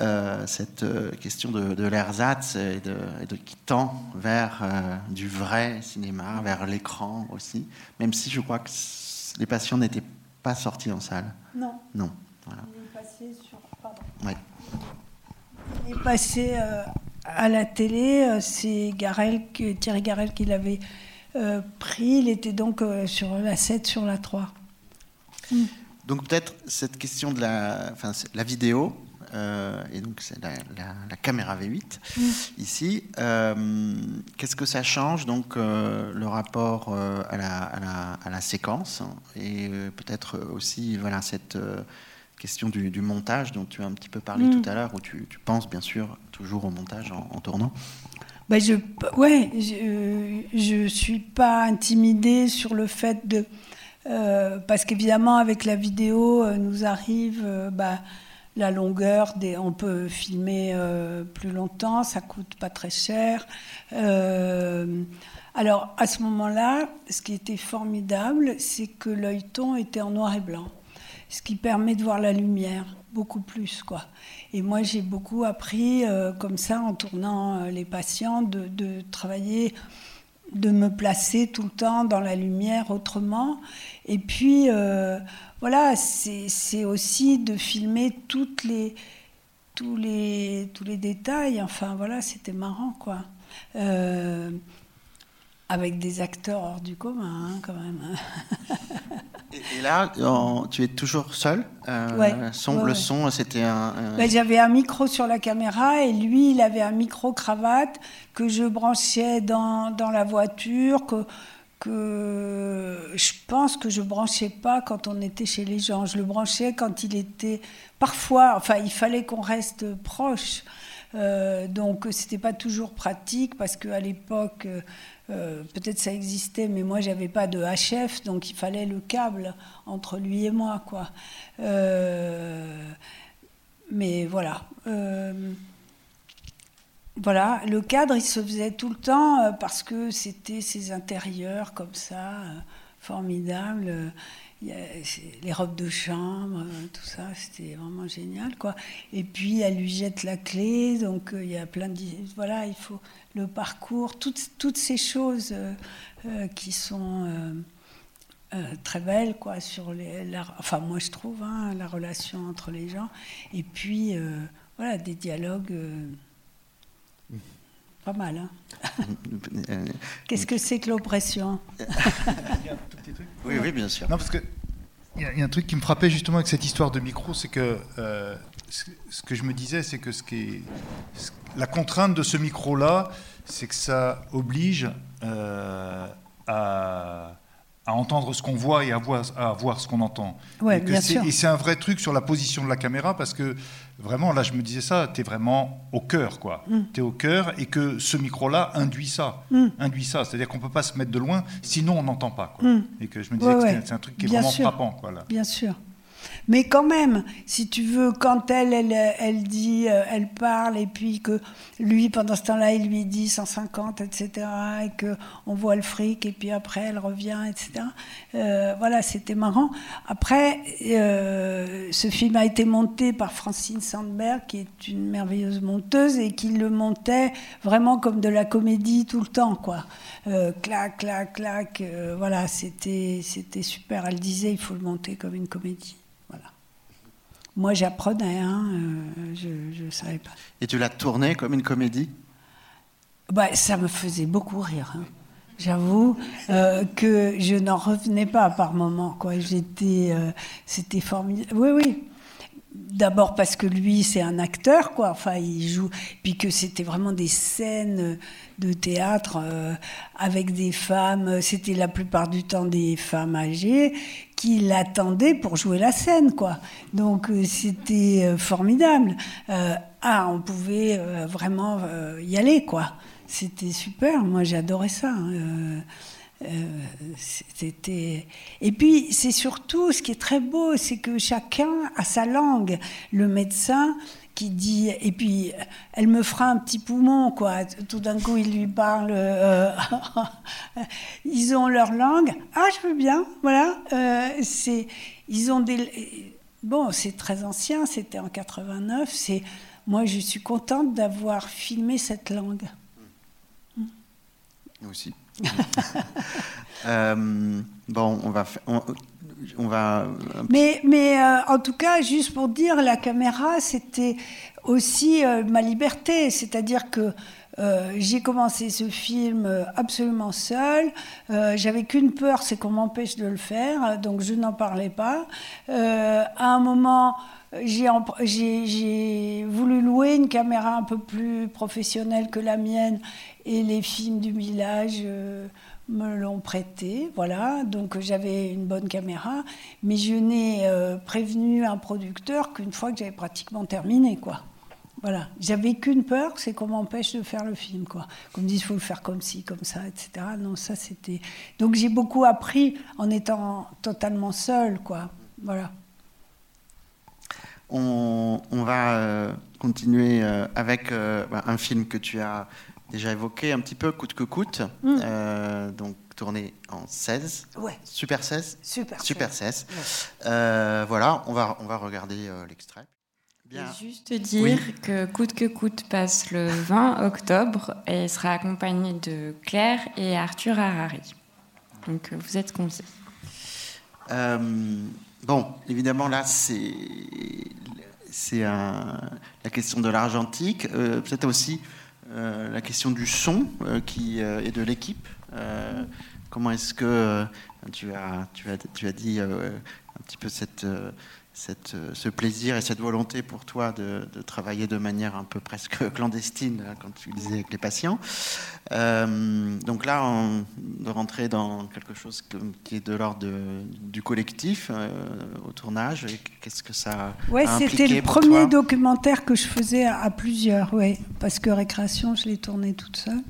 euh, cette euh, question de, de l'ersatz et de, de, qui tend vers euh, du vrai cinéma, vers l'écran aussi, même si je crois que les patients n'étaient pas sortis en salle. Non. Non. Voilà. Il est passé sur. Pardon. Ouais. Il est passé à la télé, c'est Garel, Thierry Garel qui l'avait pris. Il était donc sur la 7, sur la 3. Mm. Donc peut-être cette question de la, enfin, la vidéo, euh, et donc c'est la, la, la, caméra V8 mmh. ici. Euh, Qu'est-ce que ça change donc euh, le rapport euh, à la, à, la, à, la, séquence et euh, peut-être aussi voilà cette euh, question du, du, montage dont tu as un petit peu parlé mmh. tout à l'heure où tu, tu, penses bien sûr toujours au montage en, tournant. Ben je, ouais, je, je suis pas intimidée sur le fait de euh, parce qu'évidemment, avec la vidéo, euh, nous arrive euh, bah, la longueur. On peut filmer euh, plus longtemps, ça coûte pas très cher. Euh, alors, à ce moment-là, ce qui était formidable, c'est que l'œilleton était en noir et blanc, ce qui permet de voir la lumière beaucoup plus, quoi. Et moi, j'ai beaucoup appris euh, comme ça, en tournant les patients, de, travailler de me placer tout le temps dans la lumière autrement. Et puis, euh, voilà, c'est aussi de filmer toutes les, tous, les, tous les détails. Enfin, voilà, c'était marrant, quoi. Euh, avec des acteurs hors du commun, hein, quand même. et, et, là, tu es toujours seul euh, ouais, son, ouais, Le son, c'était un... un... Ben, J'avais un micro sur la caméra et lui, il avait un micro-cravate que je branchais dans, dans la voiture, que, que je pense que je branchais pas quand on était chez les gens. Je le branchais quand il était... Parfois, enfin, il fallait qu'on reste proche. Euh, donc, c'était pas toujours pratique parce qu'à l'époque... Euh, peut-être ça existait, mais moi j'avais pas de HF, donc il fallait le câble entre lui et moi, quoi. Euh, mais voilà. Euh, voilà, le cadre il se faisait tout le temps parce que c'était ces intérieurs comme ça, formidables. Les robes de chambre, tout ça, c'était vraiment génial, quoi. Et puis elle lui jette la clé, donc il y a plein de voilà, il faut le parcours, toutes, toutes ces choses euh, euh, qui sont euh, euh, très belles, quoi, sur les, la, enfin moi je trouve, hein, la relation entre les gens, et puis voilà, des dialogues pas mal. Hein Qu'est-ce que c'est que l'oppression? Oui, oui, bien sûr. Non, parce que il y, y, a un truc qui me frappait justement avec cette histoire de micro, c'est que euh, ce que je me disais, c'est que ce qui est, ce, la contrainte de ce micro-là, c'est que ça oblige euh, à, à, entendre ce qu'on voit et à voir, à voir ce qu'on entend. Ouais, et, bien sûr. et c'est un vrai truc sur la position de la caméra parce que vraiment, là, je me disais ça, tu es vraiment au cœur, quoi. Mm. Tu es au cœur et que ce micro-là induit ça. Mm. Induit ça. C'est-à-dire qu'on ne peut pas se mettre de loin, sinon on n'entend pas. Quoi. Mm. Et que je me disais ouais, que c'est un truc qui est bien vraiment sûr. frappant. Quoi, là. Bien sûr. Mais quand même, si tu veux, quand elle, elle, elle dit, euh, elle parle, et puis que lui, pendant ce temps-là, il lui dit 150, etc., et que on voit le fric, et puis après, elle revient, etc. Euh, voilà, c'était marrant. Après, euh, ce film a été monté par Francine Sandberg, qui est une merveilleuse monteuse, et qui le montait vraiment comme de la comédie tout le temps, quoi. clac, clac, clac. voilà, c'était, c'était super. Elle disait, il faut le monter comme une comédie. Moi, j'apprenais, hein, euh, je ne savais pas. Et tu l'as tourné comme une comédie? Bah, Ça me faisait beaucoup rire. Hein. J'avoue euh, que je n'en revenais pas par moments. Quoi. J'étais, euh, c'était formidable. Oui, oui. D'abord parce que lui, c'est un acteur, quoi. Enfin, il joue. Puis que c'était vraiment des scènes de théâtre avec des femmes. C'était la plupart du temps des femmes âgées qui l'attendaient pour jouer la scène, quoi. Donc euh, c'était euh, formidable. Euh, ah, on pouvait vraiment y aller, quoi. C'était super. Moi, j'adorais ça. Hein. C'était et puis c'est surtout ce qui est très beau, c'est que chacun a sa langue. Le médecin qui dit et puis elle me fera un petit poumon quoi. Tout d'un coup il lui parle euh, ils ont leur langue. Ah je veux bien voilà. Euh, c'est ils ont des bon c'est très ancien c'était en 89 c'est moi je suis contente d'avoir filmé cette langue. Nous aussi euh, bon on va on, va. Mais, mais euh, en tout cas, juste pour dire, la caméra, c'était aussi euh, ma liberté. C'est-à-dire que euh, j'ai commencé ce film absolument seul. J'avais qu'une peur, c'est qu'on m'empêche de le faire, donc je n'en parlais pas. à un moment, j'ai voulu louer une caméra un peu plus professionnelle que la mienne et les films du village me l'ont prêté, voilà, donc j'avais une bonne caméra, mais je n'ai euh, prévenu un producteur qu'une fois que j'avais pratiquement terminé, quoi. Voilà, j'avais qu'une peur, c'est qu'on m'empêche de faire le film, quoi. Qu'on me dise, faut le faire comme ci, comme ça, etc. Non, ça c'était. Donc j'ai beaucoup appris en étant totalement seule, quoi. Voilà. On, va euh, continuer euh, avec un film que tu as déjà évoqué un petit peu coûte que coûte, mm. euh, donc tourné en 16. Ouais. Super 16 Super, Super 16. Euh, voilà, on va, on va regarder euh, l'extrait. Bien. juste dire que Coûte que coûte passe le 20 octobre et sera accompagné de Claire et Arthur Harari. Donc vous êtes conseillés. bon, évidemment là c'est c'est la question de l'argentique, peut-être aussi euh, la question du son euh, qui, euh, et de l'équipe. comment est-ce que tu, as, tu, as, tu as dit un petit peu cette, cette, ce plaisir et cette volonté pour toi de, travailler de manière un peu presque clandestine quand tu disais avec les patients. donc là, de rentrer dans quelque chose qui est de l'ordre du collectif au tournage, qu'est-ce que ça Ouais, c'était le premier documentaire que je faisais à, plusieurs, ouais, parce que Récréation, je l'ai tourné toute seule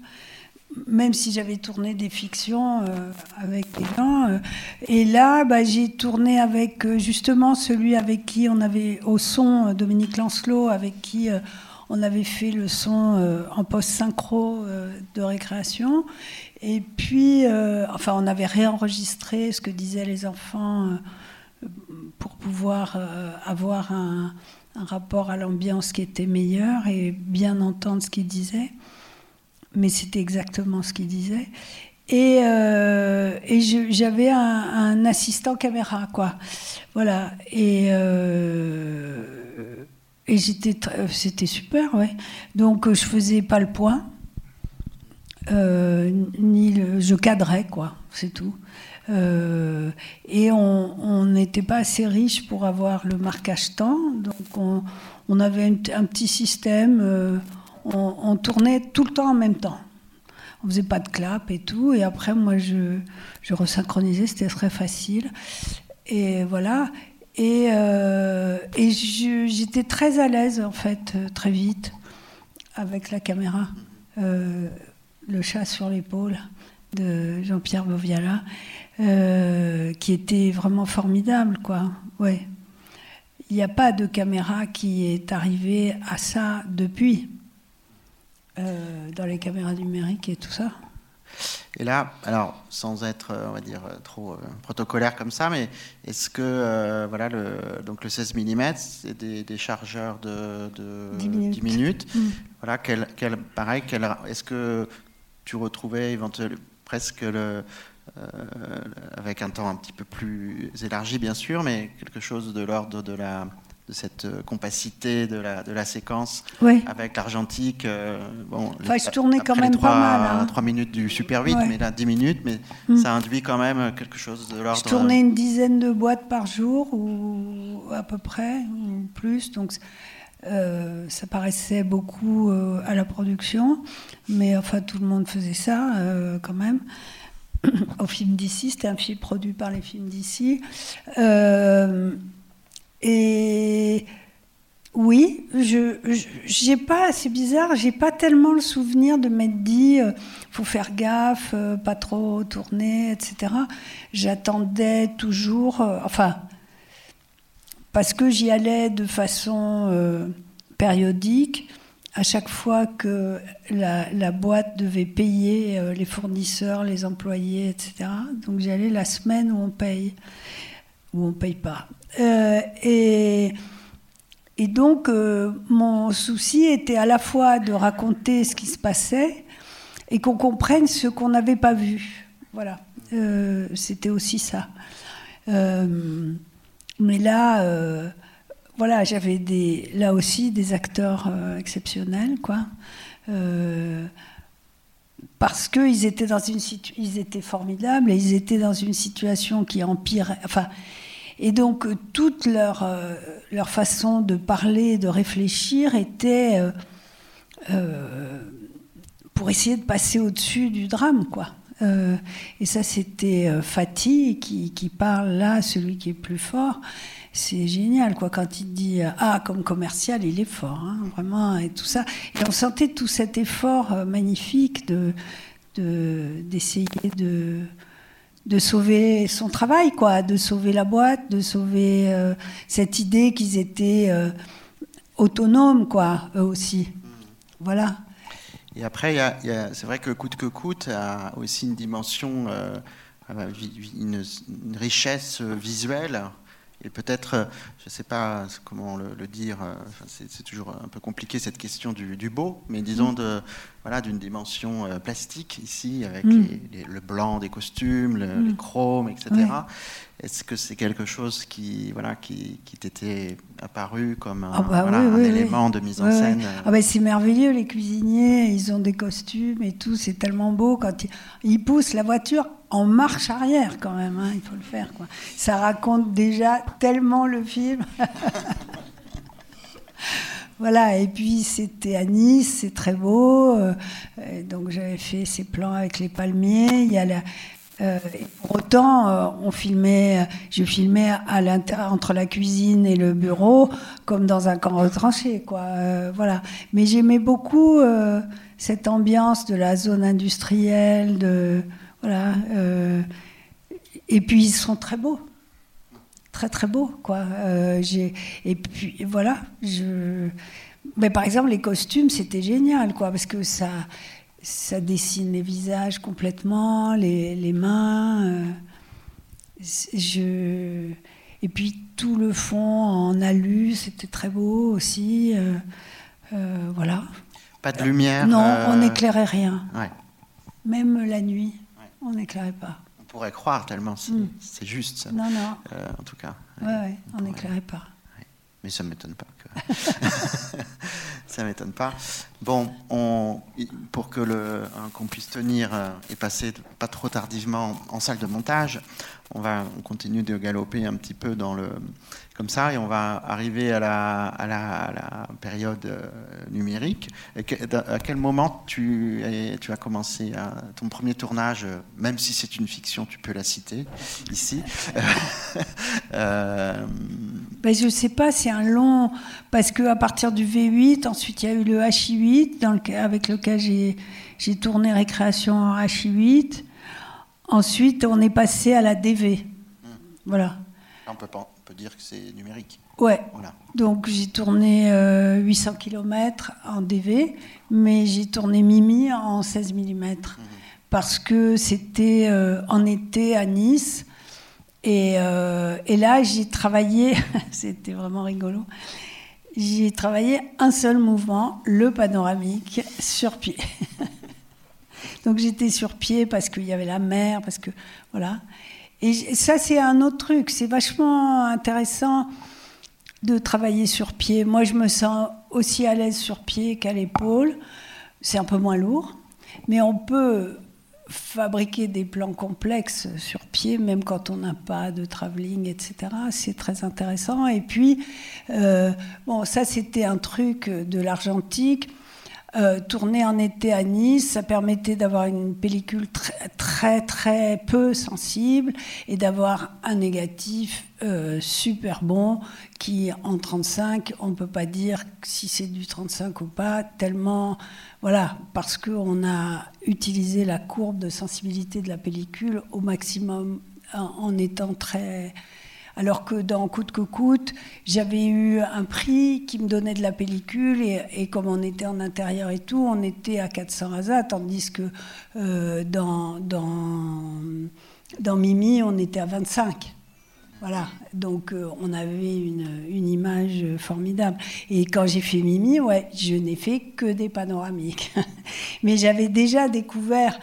même si j'avais tourné des fictions euh, avec des gens. Euh, et là, bah, j'ai tourné avec euh, justement celui avec qui on avait au son, Dominique Lancelot, avec qui on avait fait le son en post-synchro de récréation. Et puis, enfin, on avait réenregistré ce que disaient les enfants pour pouvoir avoir un, un rapport à l'ambiance qui était meilleur et bien entendre ce qu'ils disaient mais c'était exactement ce qu'il disait. Et, euh, et j'avais un, assistant caméra, quoi. Voilà. Et, euh, et j'étais, c'était super, ouais. Donc je faisais pas le point, euh, ni le, je cadrais, quoi. C'est tout. et on n'était pas assez riche pour avoir le marquage temps, donc on, on avait un, petit système on, tournait tout le temps en même temps. On faisait pas de clap et tout. Et après, moi, je, resynchronisais, c'était très facile. Et voilà. Et, euh, j'étais très à l'aise, en fait, euh, très vite, avec la caméra. Euh, le chat sur l'épaule de Jean-Pierre Boviala, qui était vraiment formidable, quoi. Ouais. il n'y a pas de caméra qui est arrivée à ça depuis, euh, dans les caméras numériques et tout ça. Et là, alors, sans être, on va dire, trop euh, protocolaire comme ça, mais est-ce que, euh, voilà, le, donc le 16 mm, c'est des, chargeurs de, 10 minutes. Mm. Voilà, quel, quel, pareil, est-ce que tu retrouvais éventuellement presque le, avec un temps un petit peu plus élargi, bien sûr, mais quelque chose de l'ordre de la de cette euh, compacité de la, de la séquence avec l'argentique. Euh, bon, enfin, je tournais quand même pas mal. Hein. 3 minutes du Super 8, mais là 10 minutes, mais mm. ça induit quand même quelque chose de l'ordre. Je tournais une dizaine de boîtes par jour, ou à peu près, ou plus. Donc euh, ça paraissait beaucoup à la production, mais enfin tout le monde faisait ça quand même. Au film d'ici, c'était un film produit par les films d'ici. Et oui, je, j'ai pas, c'est bizarre, j'ai pas tellement le souvenir de m'être dit, euh, faut faire gaffe, euh, pas trop tourner, etc. J'attendais toujours, euh, enfin, parce que j'y allais de façon périodique, à chaque fois que la, la boîte devait payer les fournisseurs, les employés, etc. Donc j'y allais la semaine où on paye, où on paye pas. Euh, et, et, donc, euh, mon souci était à la fois de raconter ce qui se passait et qu'on comprenne ce qu'on n'avait pas vu. Voilà, euh, c'était aussi ça. mais là, voilà, j'avais des, là aussi des acteurs exceptionnels, quoi parce qu'ils étaient dans une ils étaient formidables et ils étaient dans une situation qui empirait enfin et donc, euh, toute leur, euh, leur façon de parler, de réfléchir était euh, pour essayer de passer au-dessus du drame, quoi. et ça, c'était Fatih qui, qui, parle là, celui qui est plus fort. C'est génial, quoi, quand il dit Ah, comme commercial, il est fort, hein, vraiment, et tout ça. Et on sentait tout cet effort magnifique de d'essayer de, de sauver son travail, quoi, de sauver la boîte, de sauver euh, cette idée qu'ils étaient euh, autonomes, quoi, eux aussi. Voilà. Et après, c'est vrai que coûte que coûte a aussi une dimension, euh, une, richesse visuelle. Et peut-être, je ne sais pas comment le, dire, c'est toujours un peu compliqué cette question du, beau, mais disons mm. de, voilà, d'une dimension euh, plastique ici, avec mm. le blanc des costumes, le, les mm. chromes, etc. Est-ce que c'est quelque chose qui, voilà, qui, qui t'était apparu comme un, ah bah élément de mise en scène euh ah bah C'est merveilleux, les cuisiniers, ils ont des costumes et tout, c'est tellement beau quand ils, poussent la voiture en marche arrière quand même, hein, il faut le faire. Quoi. Ça raconte déjà tellement le film. Voilà, et puis c'était à Nice, c'est très beau. Euh, donc j'avais fait ces plans avec les palmiers. Il y a la, euh, pour autant, euh, on filmait, je filmais à entre la cuisine et le bureau, comme dans un camp retranché, quoi. voilà. Mais j'aimais beaucoup cette ambiance de la zone industrielle, de voilà. et puis ils sont très beaux très très beau quoi. Euh, et puis voilà, je... Mais par exemple les costumes c'était génial quoi parce que ça ça dessine les visages complètement, les, les mains. Euh, je... Et puis tout le fond en alu, c'était très beau aussi. Euh, voilà. Pas de lumière Non, on n'éclairait rien. Même la nuit, on n'éclairait pas pourrait croire tellement c'est hmm. juste. Non, non. Euh, en tout cas. Oui, ouais, on n'éclairait pas. Mais ça ne m'étonne pas. Que... ça m'étonne pas. Bon, on, pour que le, qu'on puisse tenir euh, et passer pas trop tardivement en salle de montage, on va on continue de galoper un petit peu dans le comme ça et on va arriver à la, à la, période euh, numérique. à quel moment tu, tu as commencé ton premier tournage, euh, même si c'est une fiction, tu peux la citer ici euh... ben, Je ne sais pas, c'est un long. Parce qu'à partir du V8, ensuite il y a eu le HI8 dans le, avec lequel j'ai tourné Récréation en HI8. Ensuite, on est passé à la DV. Hmm. Voilà. On peut pas peut dire que c'est numérique. Ouais. Donc j'ai tourné 800 km en DV, mais j'ai tourné Mimi en 16 mm. Parce que c'était en été à Nice. Et, et là, j'ai travaillé, c'était vraiment rigolo. J'ai travaillé un seul mouvement, le panoramique, sur pied. Donc j'étais sur pied parce qu'il y avait la mer, parce que voilà. Et ça c'est un autre truc, c'est vachement intéressant de travailler sur pied. Moi je me sens aussi à l'aise sur pied qu'à l'épaule. C'est un peu moins lourd, mais on peut fabriquer des plans complexes sur pied, même quand on n'a pas de travelling, etc. C'est très intéressant. Et puis, euh, bon, ça c'était un truc de l'argentique. Euh, tourner en été à Nice, ça permettait d'avoir une pellicule très, très, très peu sensible et d'avoir un négatif euh, super bon qui, en 35, on ne peut pas dire si c'est du 35 ou pas, tellement, voilà, parce qu'on a utilisé la courbe de sensibilité de la pellicule au maximum en étant très alors que dans Coûte que coûte, j'avais eu un prix qui me donnait de la pellicule et, comme on était en intérieur et tout, on était à 400 ASA, tandis que euh, dans, dans, dans Mimi, on était à 25. Voilà, donc euh, on avait une, une, image formidable. Et quand j'ai fait Mimi, ouais, je n'ai fait que des panoramiques. Mais j'avais déjà découvert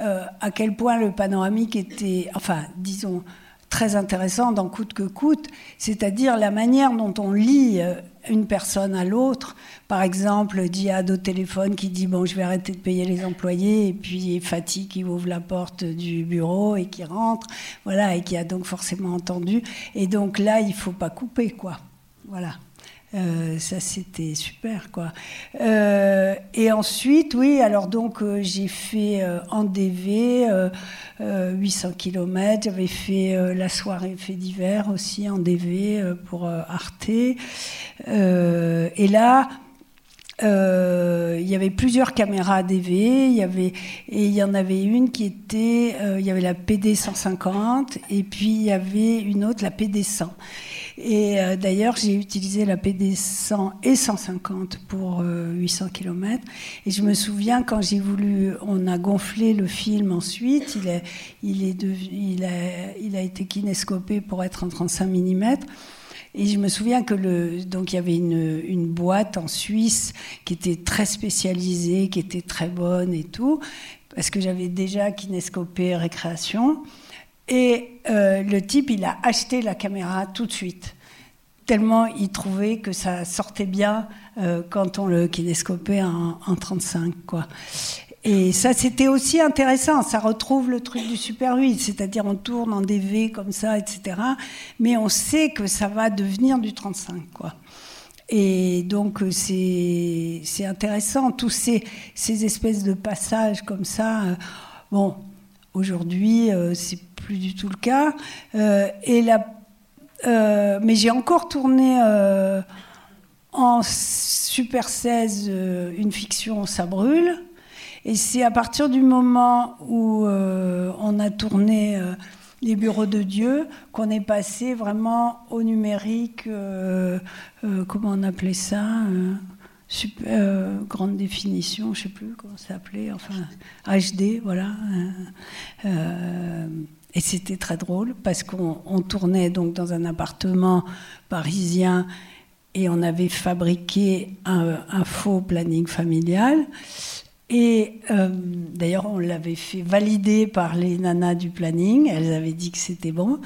euh, à quel point le panoramique était, enfin, disons, très intéressant dans Coûte que coûte, c'est-à-dire la manière dont on lit euh, une personne à l'autre. Par exemple, Diade au téléphone qui dit Bon, je vais arrêter de payer les employés, et puis Fatih qui ouvre la porte du bureau et qui rentre, voilà, et qui a donc forcément entendu. Et donc là, il faut pas couper, quoi. Voilà. Euh, ça, c'était super, quoi. Euh, et ensuite, oui, alors donc, euh, j'ai fait en DV 800 km. J'avais fait la soirée fait d'hiver aussi en DV pour Arte. et là, il y avait plusieurs caméras DV, il y avait, et il y en avait une qui était, il y avait la PD 150, et puis il y avait une autre, la PD 100. Et euh, d'ailleurs, j'ai utilisé la PD 100 et 150 pour 800 euh, km. Et je me souviens quand j'ai voulu, on a gonflé le film ensuite, il, est, il, est il, a, il a été kinescopé pour être en 35 mm. Et je me souviens que le, donc il y avait une, une, boîte en Suisse qui était très spécialisée, qui était très bonne et tout, parce que j'avais déjà kinescopé récréation. Et euh, le type, il a acheté la caméra tout de suite, tellement il trouvait que ça sortait bien euh, quand on le kinescopait en, 35. Quoi. Et ça, c'était aussi intéressant. Ça retrouve le truc du Super 8, c'est-à-dire on tourne en DV comme ça, etc. Mais on sait que ça va devenir du 35. Quoi. Et donc, c'est intéressant, tous ces, ces, espèces de passages comme ça. Euh, bon, aujourd'hui, c'est plus du tout le cas. Euh, et la, euh, mais j'ai encore tourné euh, en Super 16 une fiction Ça brûle. Et c'est à partir du moment où on a tourné les bureaux de Dieu qu'on est passé vraiment au numérique, comment on appelait ça Super, grande définition, je ne sais plus comment ça s'appelait, enfin HD, voilà. Et c'était très drôle parce qu'on tournait donc dans un appartement parisien et on avait fabriqué un, faux planning familial. Et euh, d'ailleurs, on l'avait fait valider par les nanas du planning. Elles avaient dit que c'était bon.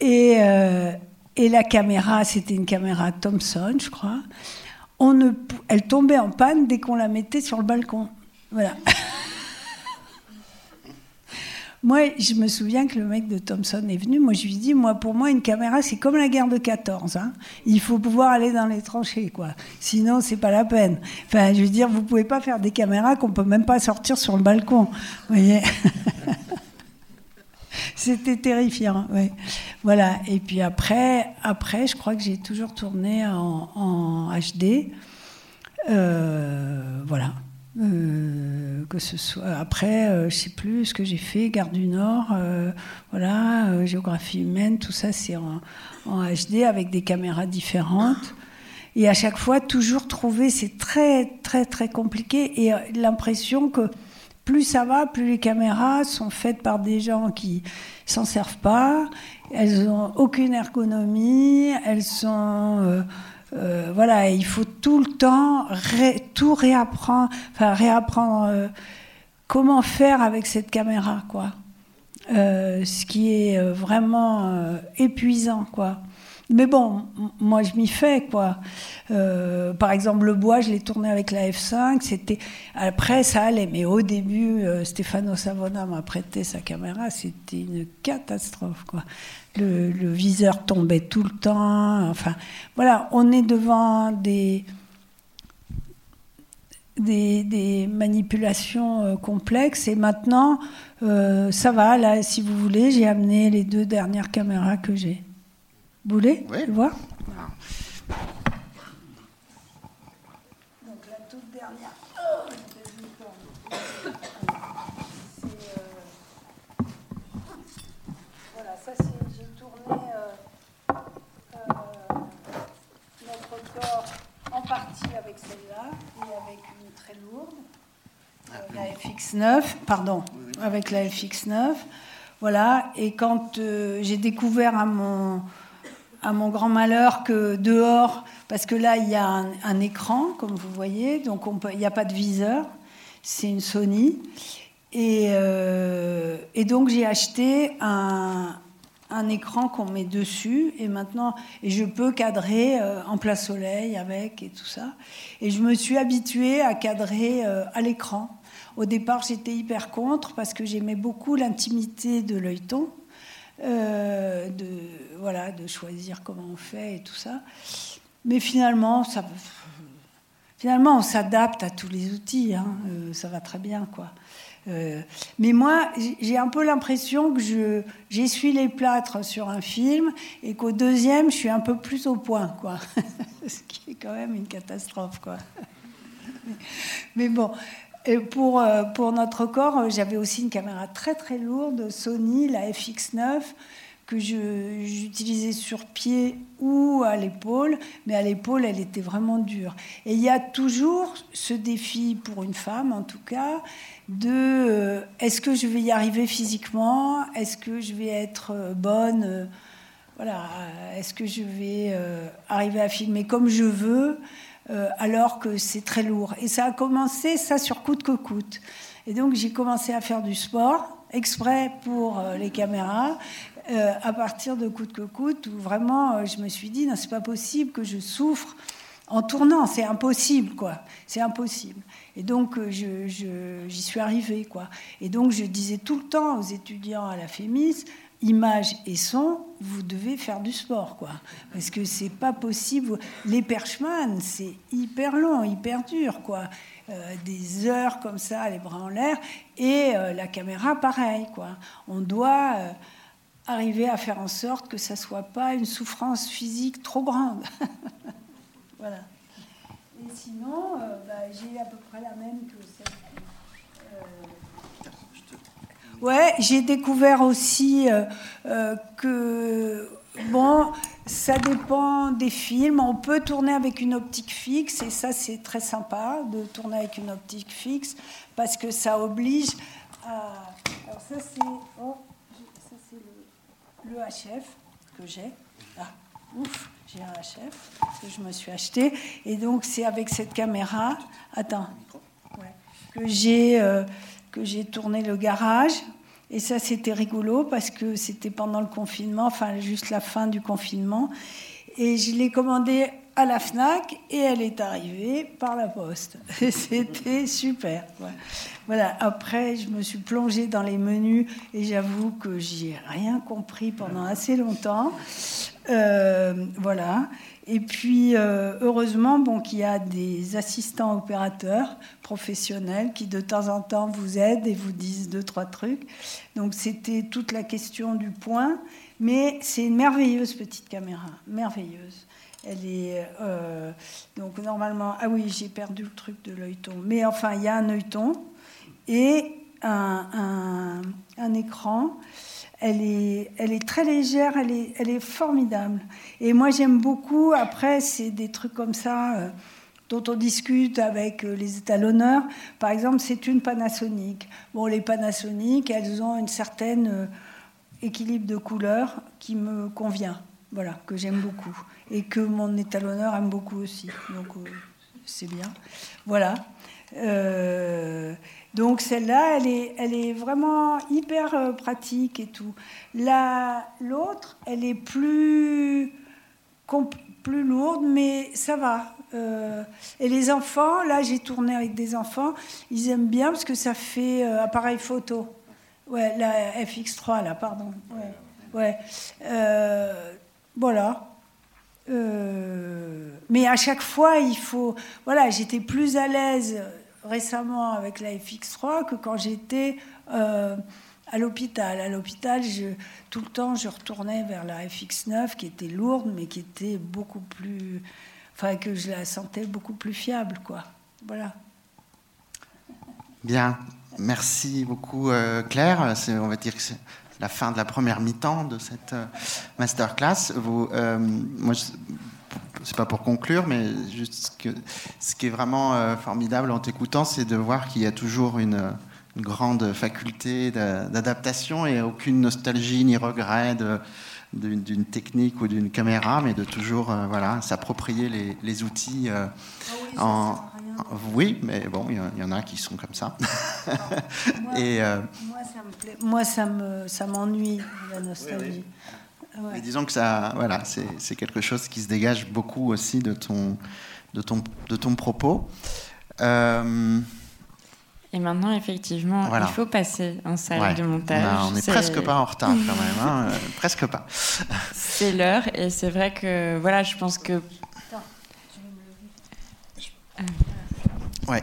Et, euh, et la caméra, c'était une caméra Thomson, je crois. On ne, elle tombait en panne dès qu'on la mettait sur le balcon. Voilà. Moi, je me souviens que le mec de Thomson est venu. Moi, je lui ai dit, moi, pour moi, une caméra, c'est comme la guerre de 14. Hein. Il faut pouvoir aller dans les tranchées, quoi. Sinon, c'est pas la peine. Enfin, je veux dire, vous pouvez pas faire des caméras qu'on peut même pas sortir sur le balcon. Vous voyez C'était terrifiant. Voilà. Et puis après, après, je crois que j'ai toujours tourné en, HD. Euh, voilà. Euh, que ce soit après, euh, je sais plus ce que j'ai fait, Gare du Nord, euh, voilà, géographie humaine, tout ça c'est en, en, HD avec des caméras différentes. Et à chaque fois, toujours trouver, c'est très très très compliqué et l'impression que plus ça va, plus les caméras sont faites par des gens qui s'en servent pas, elles ont aucune ergonomie, elles sont euh, voilà, il faut tout le temps tout réapprendre, enfin réapprendre euh, comment faire avec cette caméra, quoi. Euh, ce qui est vraiment épuisant, quoi. Mais bon, moi je m'y fais quoi. Euh, par exemple, le bois, je l'ai tourné avec la F5. C'était après ça allait, mais au début, euh, Stefano Savona m'a prêté sa caméra. C'était une catastrophe quoi. Le, viseur tombait tout le temps. Enfin, voilà, on est devant des manipulations euh, complexes. Et maintenant, ça va, là, si vous voulez, j'ai amené les deux dernières caméras que j'ai. Vous voulez oui. voir Donc la toute dernière. Oh, voilà, ça c'est j'ai tourné euh, euh, notre corps en partie avec celle-là et avec une très lourde, euh, la FX9, pardon, avec la FX9. Voilà, et quand j'ai découvert à mon à mon grand malheur que dehors, parce que là, il y a un, écran, comme vous voyez, donc il n'y a pas de viseur, c'est une Sony. Et, euh, donc j'ai acheté un, écran qu'on met dessus, et maintenant, je peux cadrer euh, en plein soleil avec et tout ça. Et je me suis habituée à cadrer euh, à l'écran. Au départ, j'étais hyper contre parce que j'aimais beaucoup l'intimité de l'œilleton. Euh, de, voilà, de choisir comment on fait et tout ça. Mais finalement, ça, finalement on s'adapte à tous les outils, hein. euh, ça va très bien. quoi. Euh, mais moi, j'ai un peu l'impression que j'essuie les plâtres sur un film et qu'au deuxième, je suis un peu plus au point, quoi. Ce qui est quand même une catastrophe, quoi. Mais bon, pour, euh, pour notre corps, euh, j'avais aussi une caméra très très lourde, Sony, la FX9, que j'utilisais sur pied ou à l'épaule, mais à l'épaule, elle était vraiment dure. Et il y a toujours ce défi, pour une femme en tout cas, de euh, est-ce que je vais y arriver physiquement? Est-ce que je vais être bonne? Voilà, est-ce que je vais arriver à filmer comme je veux? Euh, alors que c'est très lourd. Et ça a commencé, ça, sur coûte que coûte. Et donc, j'ai commencé à faire du sport, exprès pour euh, les caméras, euh, à partir de coûte que coûte, où vraiment, je me suis dit, non, c'est pas possible que je souffre en tournant, c'est impossible, quoi. C'est impossible. Et donc, j'y je, suis arrivée, quoi. Et donc, je disais tout le temps aux étudiants à la FEMIS, image et son, vous devez faire du sport, quoi. Parce que c'est pas possible. Les perchman, c'est hyper long, hyper dur, quoi. Euh, des heures comme ça, les bras en l'air, et euh, la caméra, pareil, quoi. On doit euh, arriver à faire en sorte que ça soit pas une souffrance physique trop grande. voilà. Et sinon, bah, j'ai à peu près la même que celle. Ouais, j'ai découvert aussi euh, euh, que bon, ça dépend des films. On peut tourner avec une optique fixe et ça c'est très sympa de tourner avec une optique fixe parce que ça oblige à. Alors ça c'est oh, le, le, HF que j'ai. Ah, ouf, j'ai un HF que je me suis acheté et donc c'est avec cette caméra. Attends. que j'ai. Euh, j'ai tourné le garage. Et ça, c'était rigolo parce que c'était pendant le confinement, enfin juste la fin du confinement. Et je l'ai commandé à la FNAC et elle est arrivée par la poste. C'était super. Voilà. Après, je me suis plongée dans les menus et j'avoue que j'ai rien compris pendant assez longtemps. Euh, voilà. Et puis, euh, heureusement, bon, qu'il y a des assistants opérateurs professionnels qui, de temps en temps, vous aident et vous disent deux, trois trucs. Donc, c'était toute la question du point. Mais c'est une merveilleuse petite caméra, merveilleuse. Elle est euh, donc normalement. Ah oui, j'ai perdu le truc de l'œilleton. Mais enfin, il y a un œilleton et un, un, écran. Elle est, très légère, elle est, formidable. Et moi, j'aime beaucoup. Après, c'est des trucs comme ça euh, dont on discute avec euh, les étalonneurs. Par exemple, c'est une Panasonic. Bon, les Panasonic, elles ont une certaine équilibre de couleurs qui me convient, voilà, que j'aime beaucoup et que mon étalonneur aime beaucoup aussi. Donc euh, c'est bien. Voilà. Euh, donc celle-là, elle est, elle est vraiment hyper euh, pratique et tout. L'autre, elle est plus, plus lourde, mais ça va. et les enfants, là j'ai tourné avec des enfants, ils aiment bien parce que ça fait appareil photo. Ouais, la FX3, là, pardon. Ouais. ouais. Euh, voilà. Euh, mais à chaque fois, il faut. Voilà, j'étais plus à l'aise récemment avec la FX3 que quand j'étais euh, à l'hôpital. À l'hôpital, tout le temps, je retournais vers la FX9 qui était lourde, mais qui était beaucoup plus. Enfin, que je la sentais beaucoup plus fiable, quoi. Voilà. Bien. Merci beaucoup euh, Claire. On va dire que c'est la fin de la première mi-temps de cette euh, masterclass. Vous, euh, moi, c'est pas pour conclure, mais juste que, ce qui est vraiment formidable en t'écoutant, c'est de voir qu'il y a toujours une, grande faculté d'adaptation et aucune nostalgie ni regret d'une technique ou d'une caméra, mais de toujours voilà, s'approprier les, outils ah en, oui, mais bon, il y, en a qui sont comme ça. moi, Et, euh, moi, ça me plaît. Moi, ça me, ça m'ennuie la nostalgie. Mais disons que ça, voilà, c'est, quelque chose qui se dégage beaucoup aussi de ton, de ton, de ton propos. Euh, Et maintenant, effectivement, il faut passer en salle de montage. on n'est presque pas en retard quand même, hein, presque pas. C'est l'heure et c'est vrai que voilà, je pense que. Attends, je vais me lever. Ouais.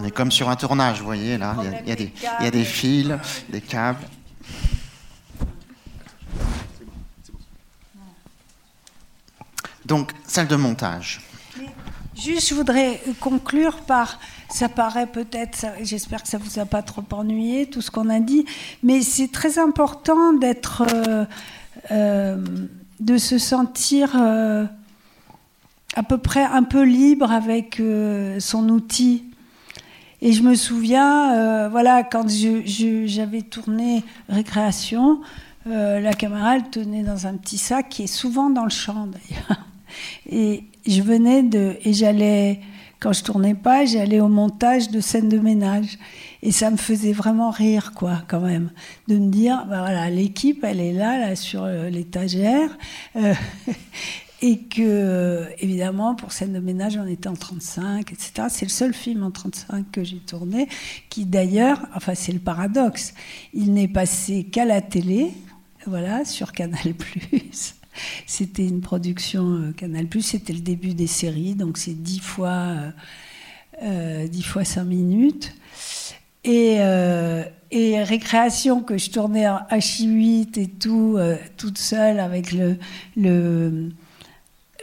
On est comme sur un tournage, vous voyez, là. Il y, a, des, il y a des fils, des câbles. Donc, salle de montage. Juste, je voudrais conclure par, ça paraît peut-être, j'espère que ça vous a pas trop ennuyé, tout ce qu'on a dit, mais c'est très important d'être, euh, euh, de se sentir euh, à peu près un peu libre avec son outil. Et je me souviens, voilà, quand j'avais tourné Récréation, la caméra, elle tenait dans un petit sac qui est souvent dans le champ d'ailleurs. Et je venais de. Et j'allais. Quand je tournais pas, j'allais au montage de scènes de ménage. Et ça me faisait vraiment rire, quoi, quand même. De me dire, bah voilà, l'équipe, elle est là, là, sur l'étagère. Et que, évidemment, pour scène de ménage, on était en 35, etc. C'est le seul film en 35 que j'ai tourné, qui d'ailleurs, enfin, c'est le paradoxe, il n'est passé qu'à la télé, voilà, sur Canal+. C'était une production euh, Canal+, c'était le début des séries, donc c'est 10 fois, euh, euh, 10 fois 5 minutes. Et, euh, et récréation que je tournais en H8 et tout, toute seule avec le, le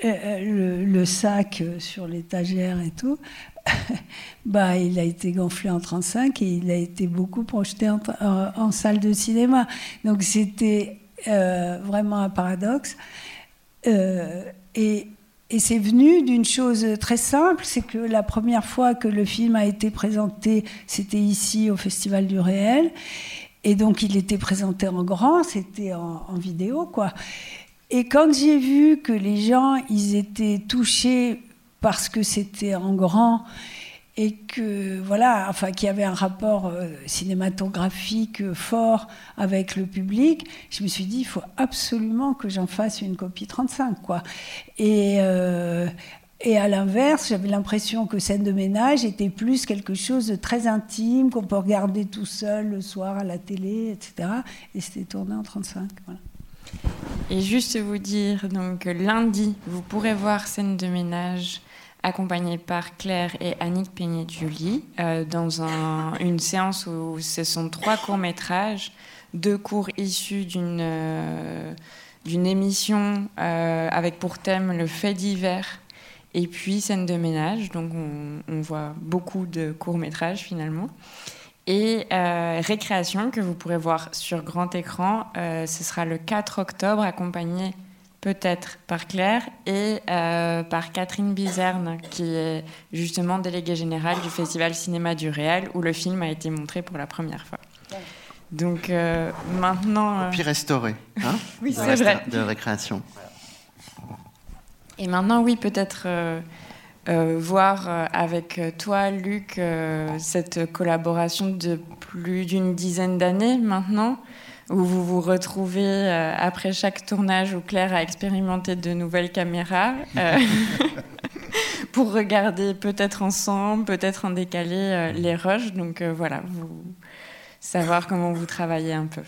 le, sac sur l'étagère et tout, bah, il a été gonflé en 35 et il a été beaucoup projeté en, salle de cinéma. Donc c'était vraiment un paradoxe. et, et c'est venu d'une chose très simple, c'est que la première fois que le film a été présenté, c'était ici au Festival du Réel. Et donc il était présenté en grand, c'était en, en vidéo, quoi. Et quand j'ai vu que les gens, ils étaient touchés parce que c'était en grand et que voilà, enfin qu'il y avait un rapport euh, cinématographique fort avec le public, je me suis dit il faut absolument que j'en fasse une copie 35 quoi. Et euh, et à l'inverse, j'avais l'impression que scène de ménage était plus quelque chose de très intime qu'on peut regarder tout seul le soir à la télé, etc. Et c'était tourné en 35. Voilà. Et juste vous dire, donc lundi, vous pourrez voir scène de ménage accompagnée par Claire et Annick Peignet-Julie euh, dans une séance où ce sont trois courts-métrages, deux cours issus d'une euh, d'une émission avec pour thème le fait divers et puis scène de ménage. Donc on, voit beaucoup de courts métrages finalement. Et récréation que vous pourrez voir sur grand écran, ce sera le 4 octobre accompagné peut-être par Claire et euh, par Catherine Bizerne, qui est justement déléguée générale du Festival Cinéma du Réel, où le film a été montré pour la première fois. Donc euh, maintenant. Euh... Puis restauré, hein oui, c'est vrai. De récréation. Et maintenant, oui, peut-être euh, voir avec toi, Luc, cette collaboration de plus d'une dizaine d'années maintenant où vous vous retrouvez euh, après chaque tournage où Claire a expérimenté de nouvelles caméras euh, pour regarder peut-être ensemble, peut-être en décalé euh, les rushs. Donc voilà, vous savoir comment vous travaillez un peu.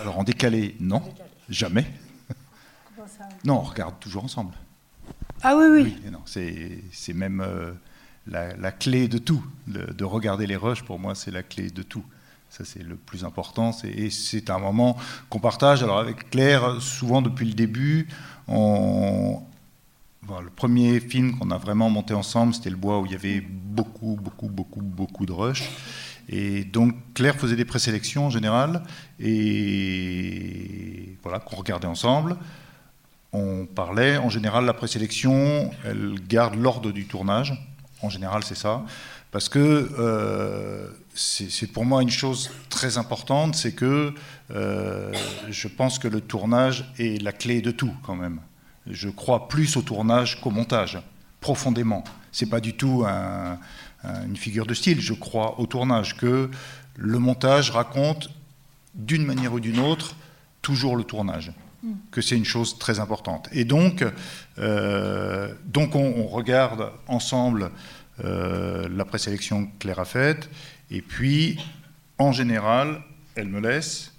Alors en décalé, non, jamais. Non, on regarde toujours ensemble. Ah oui, oui. c'est même la, clé de tout. de regarder les rushs, pour moi, c'est la clé de tout. Ça, c'est le plus important. Et c'est un moment qu'on partage. Alors, avec Claire, souvent depuis le début, le premier film qu'on a vraiment monté ensemble, c'était Le Bois, où il y avait beaucoup, beaucoup, beaucoup, beaucoup de rush. Et donc, Claire faisait des présélections en général, et voilà, qu'on regardait ensemble. On parlait. En général, la présélection, elle garde l'ordre du tournage. En général, c'est ça. Parce que. Euh, c'est pour moi une chose très importante, c'est que euh, je pense que le tournage est la clé de tout quand même. Je crois plus au tournage qu'au montage, profondément. C'est pas du tout une figure de style. Je crois au tournage que le montage raconte d'une manière ou d'une autre toujours le tournage que c'est une chose très importante. Et donc, euh, donc on, regarde ensemble euh, la présélection que Claire a faite, et puis, en général, elle me laisse,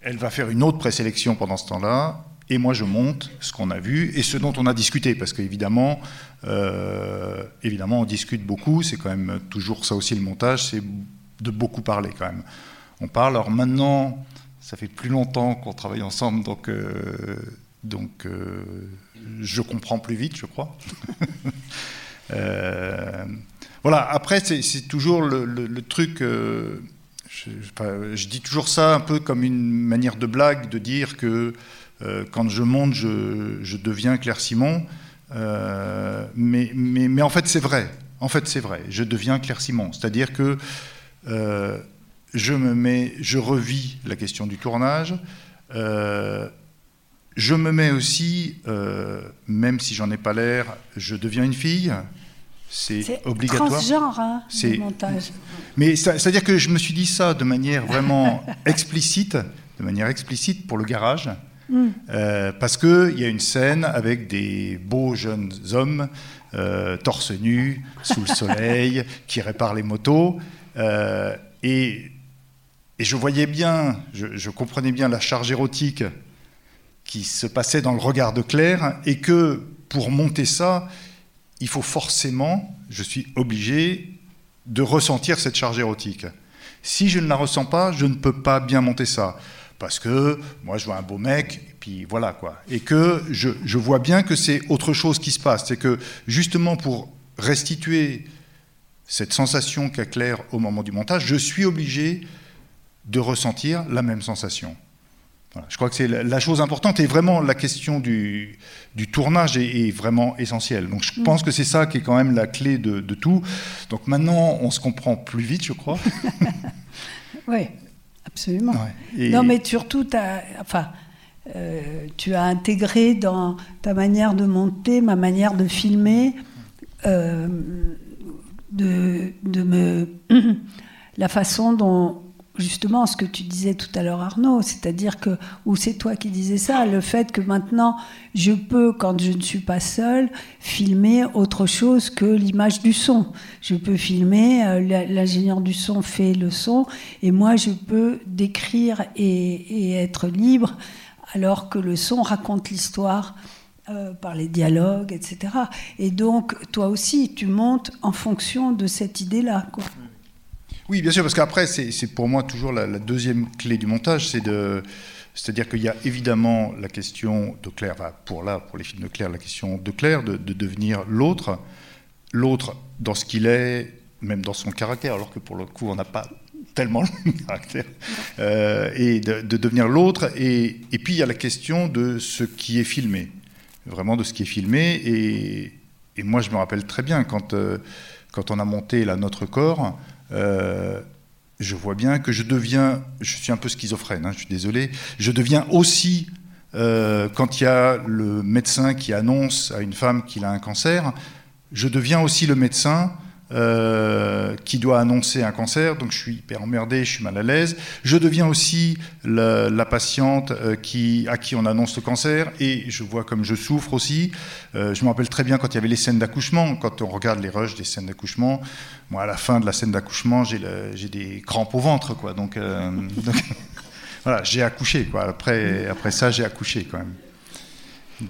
elle va faire une autre présélection pendant ce temps-là, et moi je monte ce qu'on a vu et ce dont on a discuté, parce qu'évidemment, euh, évidemment, on discute beaucoup, c'est quand même toujours ça aussi le montage, c'est de beaucoup parler quand même. On parle, alors maintenant, ça fait plus longtemps qu'on travaille ensemble, donc, euh, donc euh, je comprends plus vite, je crois. Voilà, après, c'est toujours le, truc. Euh, je, dis toujours ça un peu comme une manière de blague, de dire que euh, quand je monte, je, deviens Claire Simon. Euh, mais, mais, mais, en fait, c'est vrai. En fait, c'est vrai. Je deviens Claire Simon. C'est-à-dire que je me mets, je revis la question du tournage. je me mets aussi, même si j'en ai pas l'air, je deviens une fille. C'est obligatoire. transgenre, hein, le montage. Mais c'est-à-dire que je me suis dit ça de manière vraiment explicite, de manière explicite pour le garage, mm. euh, parce qu'il y a une scène avec des beaux jeunes hommes, euh, torse nu, sous le soleil, qui réparent les motos, euh, et, et, je voyais bien, je, comprenais bien la charge érotique qui se passait dans le regard de Claire, et que pour monter ça, il faut forcément, je suis obligé, de ressentir cette charge érotique. Si je ne la ressens pas, je ne peux pas bien monter ça. Parce que moi, je vois un beau mec, et puis voilà quoi. Et que je, vois bien que c'est autre chose qui se passe. C'est que justement pour restituer cette sensation qu'a Claire au moment du montage, je suis obligé de ressentir la même sensation je crois que c'est la chose importante et vraiment la question du, tournage est, vraiment essentielle. Donc je mm. pense que c'est ça qui est quand même la clé de, tout. Donc maintenant, on se comprend plus vite, je crois. oui, absolument. Non, mais surtout, as, enfin, euh, tu as intégré dans ta manière de monter, ma manière de filmer, euh, de, de me, la façon dont justement ce que tu disais tout à l'heure Arnaud, c'est-à-dire que, ou c'est toi qui disais ça, le fait que maintenant je peux, quand je ne suis pas seule, filmer autre chose que l'image du son. Je peux filmer, euh, l'ingénieur du son fait le son, et moi je peux décrire et, être libre, alors que le son raconte l'histoire. Euh, par les dialogues, etc. Et donc, toi aussi, tu montes en fonction de cette idée-là. Oui, bien sûr, parce qu'après, c'est pour moi toujours la, deuxième clé du montage, c'est de... C'est-à-dire qu'il y a évidemment la question de Claire, pour là, pour les films de Claire, la question de Claire, de, devenir l'autre, l'autre dans ce qu'il est, même dans son caractère, alors que pour le coup, on n'a pas tellement le caractère, euh, et de, devenir l'autre. Et, et, puis il y a la question de ce qui est filmé, vraiment de ce qui est filmé. Et, et moi, je me rappelle très bien quand, euh, quand on a monté là, notre corps. Euh, je vois bien que je deviens, je suis un peu schizophrène, hein, je suis désolé, je deviens aussi, euh, quand il y a le médecin qui annonce à une femme qu'il a un cancer, je deviens aussi le médecin euh, qui doit annoncer un cancer, donc je suis hyper emmerdé, je suis mal à l'aise. Je deviens aussi la, patiente euh, à qui on annonce le cancer et je vois comme je souffre aussi. Euh, je me rappelle très bien quand il y avait les scènes d'accouchement, quand on regarde les rushs des scènes d'accouchement, moi à la fin de la scène d'accouchement, j'ai des crampes au ventre, quoi. Donc, donc voilà, j'ai accouché, quoi. Après, après ça, j'ai accouché quand même.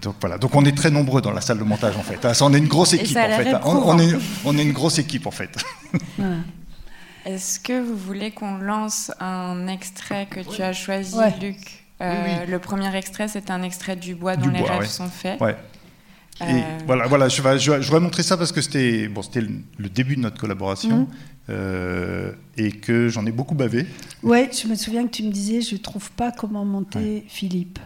Donc voilà, donc on est très nombreux dans la salle de montage en fait. On est une grosse équipe en fait. On, est, on est une grosse équipe en fait. Est-ce que vous voulez qu'on lance un extrait que tu as choisi, Luc? Euh, Le premier extrait, c'est un extrait du bois dont les rêves sont faits. Et euh, voilà, voilà, je vais, je, vais, montrer ça parce que c'était bon, c'était le, début de notre collaboration. Mhm. Euh, et que j'en ai beaucoup bavé. Oui, je me souviens que tu me disais, je ne trouve pas comment monter Philippe.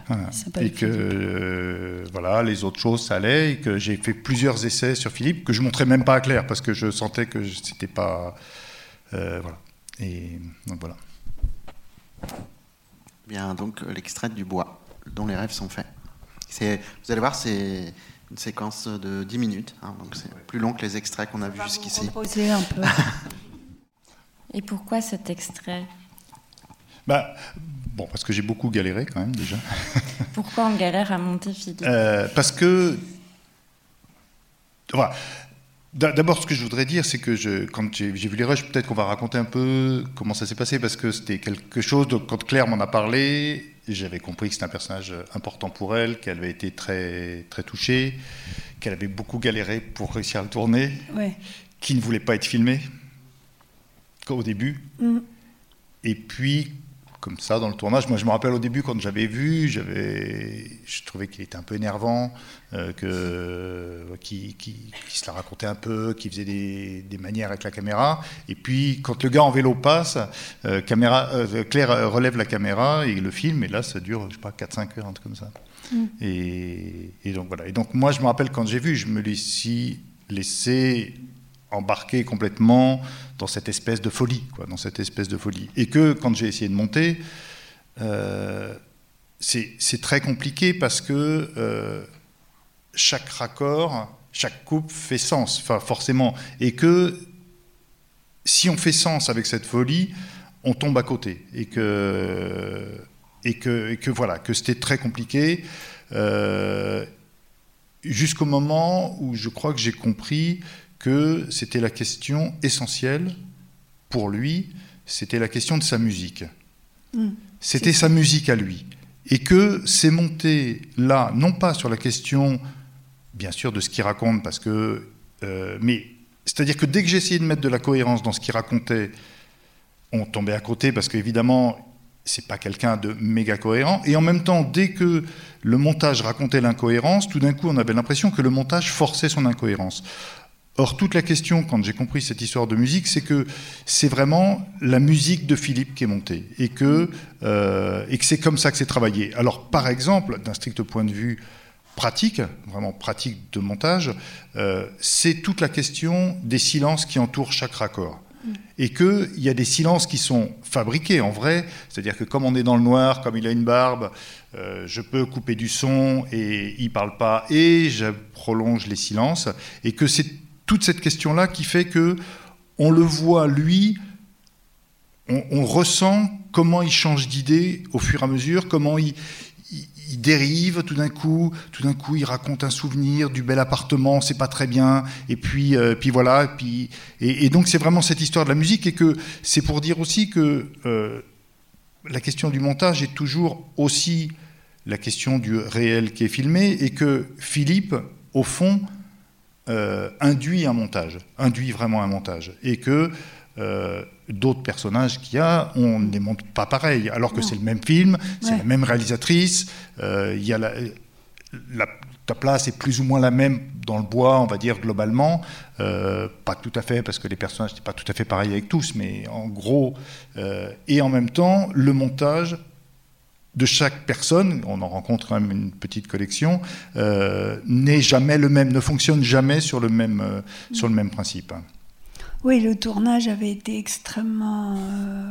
Et que euh, voilà, les autres choses, ça allait, et que j'ai fait plusieurs essais sur Philippe, que je montrais même pas à Claire, parce que je sentais que c'était pas... Euh, voilà. Et donc voilà. Bien, donc l'extrait du bois, dont les rêves sont faits. Vous allez voir, c'est une séquence de 10 minutes, hein, donc c'est plus long que les extraits qu'on a vus jusqu'ici. un peu. Et pourquoi cet extrait? Bah, Bon, parce que j'ai beaucoup galéré quand même déjà. pourquoi on galère à monter Philippe? Euh, Parce que. Voilà. D'abord, ce que je voudrais dire, c'est que je, quand j'ai vu les rushs, peut-être qu'on va raconter un peu comment ça s'est passé, parce que c'était quelque chose, de, quand Claire m'en a parlé, j'avais compris que c'était un personnage important pour elle, qu'elle avait été très, très touchée, qu'elle avait beaucoup galéré pour réussir à le tourner, ouais. qu'il ne voulait pas être filmé au début. Mm. Et puis, comme ça, dans le tournage, moi je me rappelle au début quand j'avais vu, j'avais, je trouvais qu'il était un peu énervant, euh, que, qui, se la racontait un peu, qui faisait des, manières avec la caméra. Et puis, quand le gars en vélo passe, euh, caméra, euh, Claire relève la caméra et le film, et là ça dure, je sais pas, 4-5 heures, un truc comme ça. Mm. Et, et, donc voilà. Et donc moi je me rappelle quand j'ai vu, je me suis laissé embarqué complètement dans cette espèce de folie, quoi, dans cette espèce de folie. Et que quand j'ai essayé de monter, euh, c'est très compliqué parce que euh, chaque raccord, chaque coupe fait sens, enfin forcément, et que si on fait sens avec cette folie, on tombe à côté, et que et que, et que voilà, que c'était très compliqué. Euh, jusqu'au moment où je crois que j'ai compris que c'était la question essentielle pour lui, c'était la question de sa musique. Hmm. C'était sa musique à lui. Et que c'est monté là, non pas sur la question, bien sûr, de ce qu'il raconte, parce que. Euh, mais c'est-à-dire que dès que j'essayais de mettre de la cohérence dans ce qu'il racontait, on tombait à côté, parce qu'évidemment, c'est pas quelqu'un de méga cohérent. Et en même temps, dès que le montage racontait l'incohérence, tout d'un coup, on avait l'impression que le montage forçait son incohérence. Or, toute la question, quand j'ai compris cette histoire de musique, c'est que c'est vraiment la musique de Philippe qui est montée et que, euh, et que c'est comme ça que c'est travaillé. Alors, par exemple, d'un strict point de vue pratique, vraiment pratique de montage, euh, c'est toute la question des silences qui entourent chaque raccord. Et qu'il y a des silences qui sont fabriqués en vrai, c'est-à-dire que comme on est dans le noir, comme il a une barbe, euh, je peux couper du son et il parle pas, et je prolonge les silences, et que c'est toute cette question-là qui fait que on le voit, lui, on, ressent comment il change d'idée au fur et à mesure, comment il, dérive tout d'un coup, tout d'un coup il raconte un souvenir du bel appartement, c'est pas très bien, et puis, euh, puis voilà, et, donc c'est vraiment cette histoire de la musique, et que c'est pour dire aussi que euh, la question du montage est toujours aussi la question du réel qui est filmé, et que Philippe, au fond, euh, induit un montage, induit vraiment un montage, et que d'autres personnages qu'il y a, on ne les montre pas pareil, alors que c'est le même film, c'est la même réalisatrice, il y a la, la, ta place est plus ou moins la même dans le bois, on va dire globalement. Euh, pas tout à fait, parce que les personnages n'étaient pas tout à fait pareils avec tous, mais en gros. Euh, et en même temps, le montage de chaque personne, on en rencontre quand même une petite collection, euh, n'est jamais le même, ne fonctionne jamais sur le même, sur le même principe. Oui, le tournage avait été extrêmement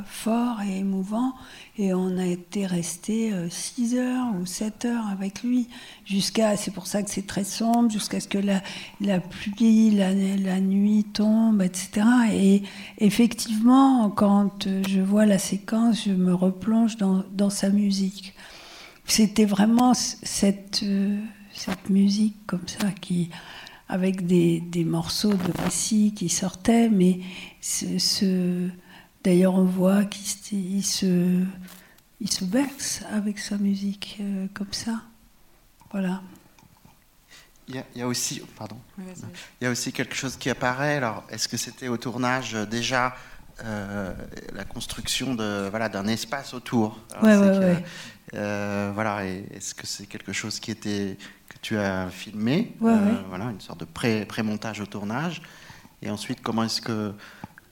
fort et émouvant. Et on a été resté 6 euh, heures ou 7 heures avec lui, jusqu'à, c'est pour ça que c'est très sombre, jusqu'à ce que la, la pluie, la, la, nuit tombe, etc. Et effectivement, quand je vois la séquence, je me replonge dans, dans sa musique. C'était vraiment cette, euh, cette musique comme ça qui avec des, des morceaux de récit qui sortaient, mais ce D'ailleurs, on voit qu'il se, il se berce avec sa musique euh, comme ça. Voilà. Il y, a, aussi, pardon. Il y a aussi quelque chose qui apparaît. Alors, est-ce que c'était au tournage euh, déjà euh, la construction de voilà d'un espace autour? Oui, oui, oui. voilà. Est-ce que c'est quelque chose qui était que tu as filmé? Voilà, une sorte de pré pré-montage au tournage. Et ensuite, comment est-ce que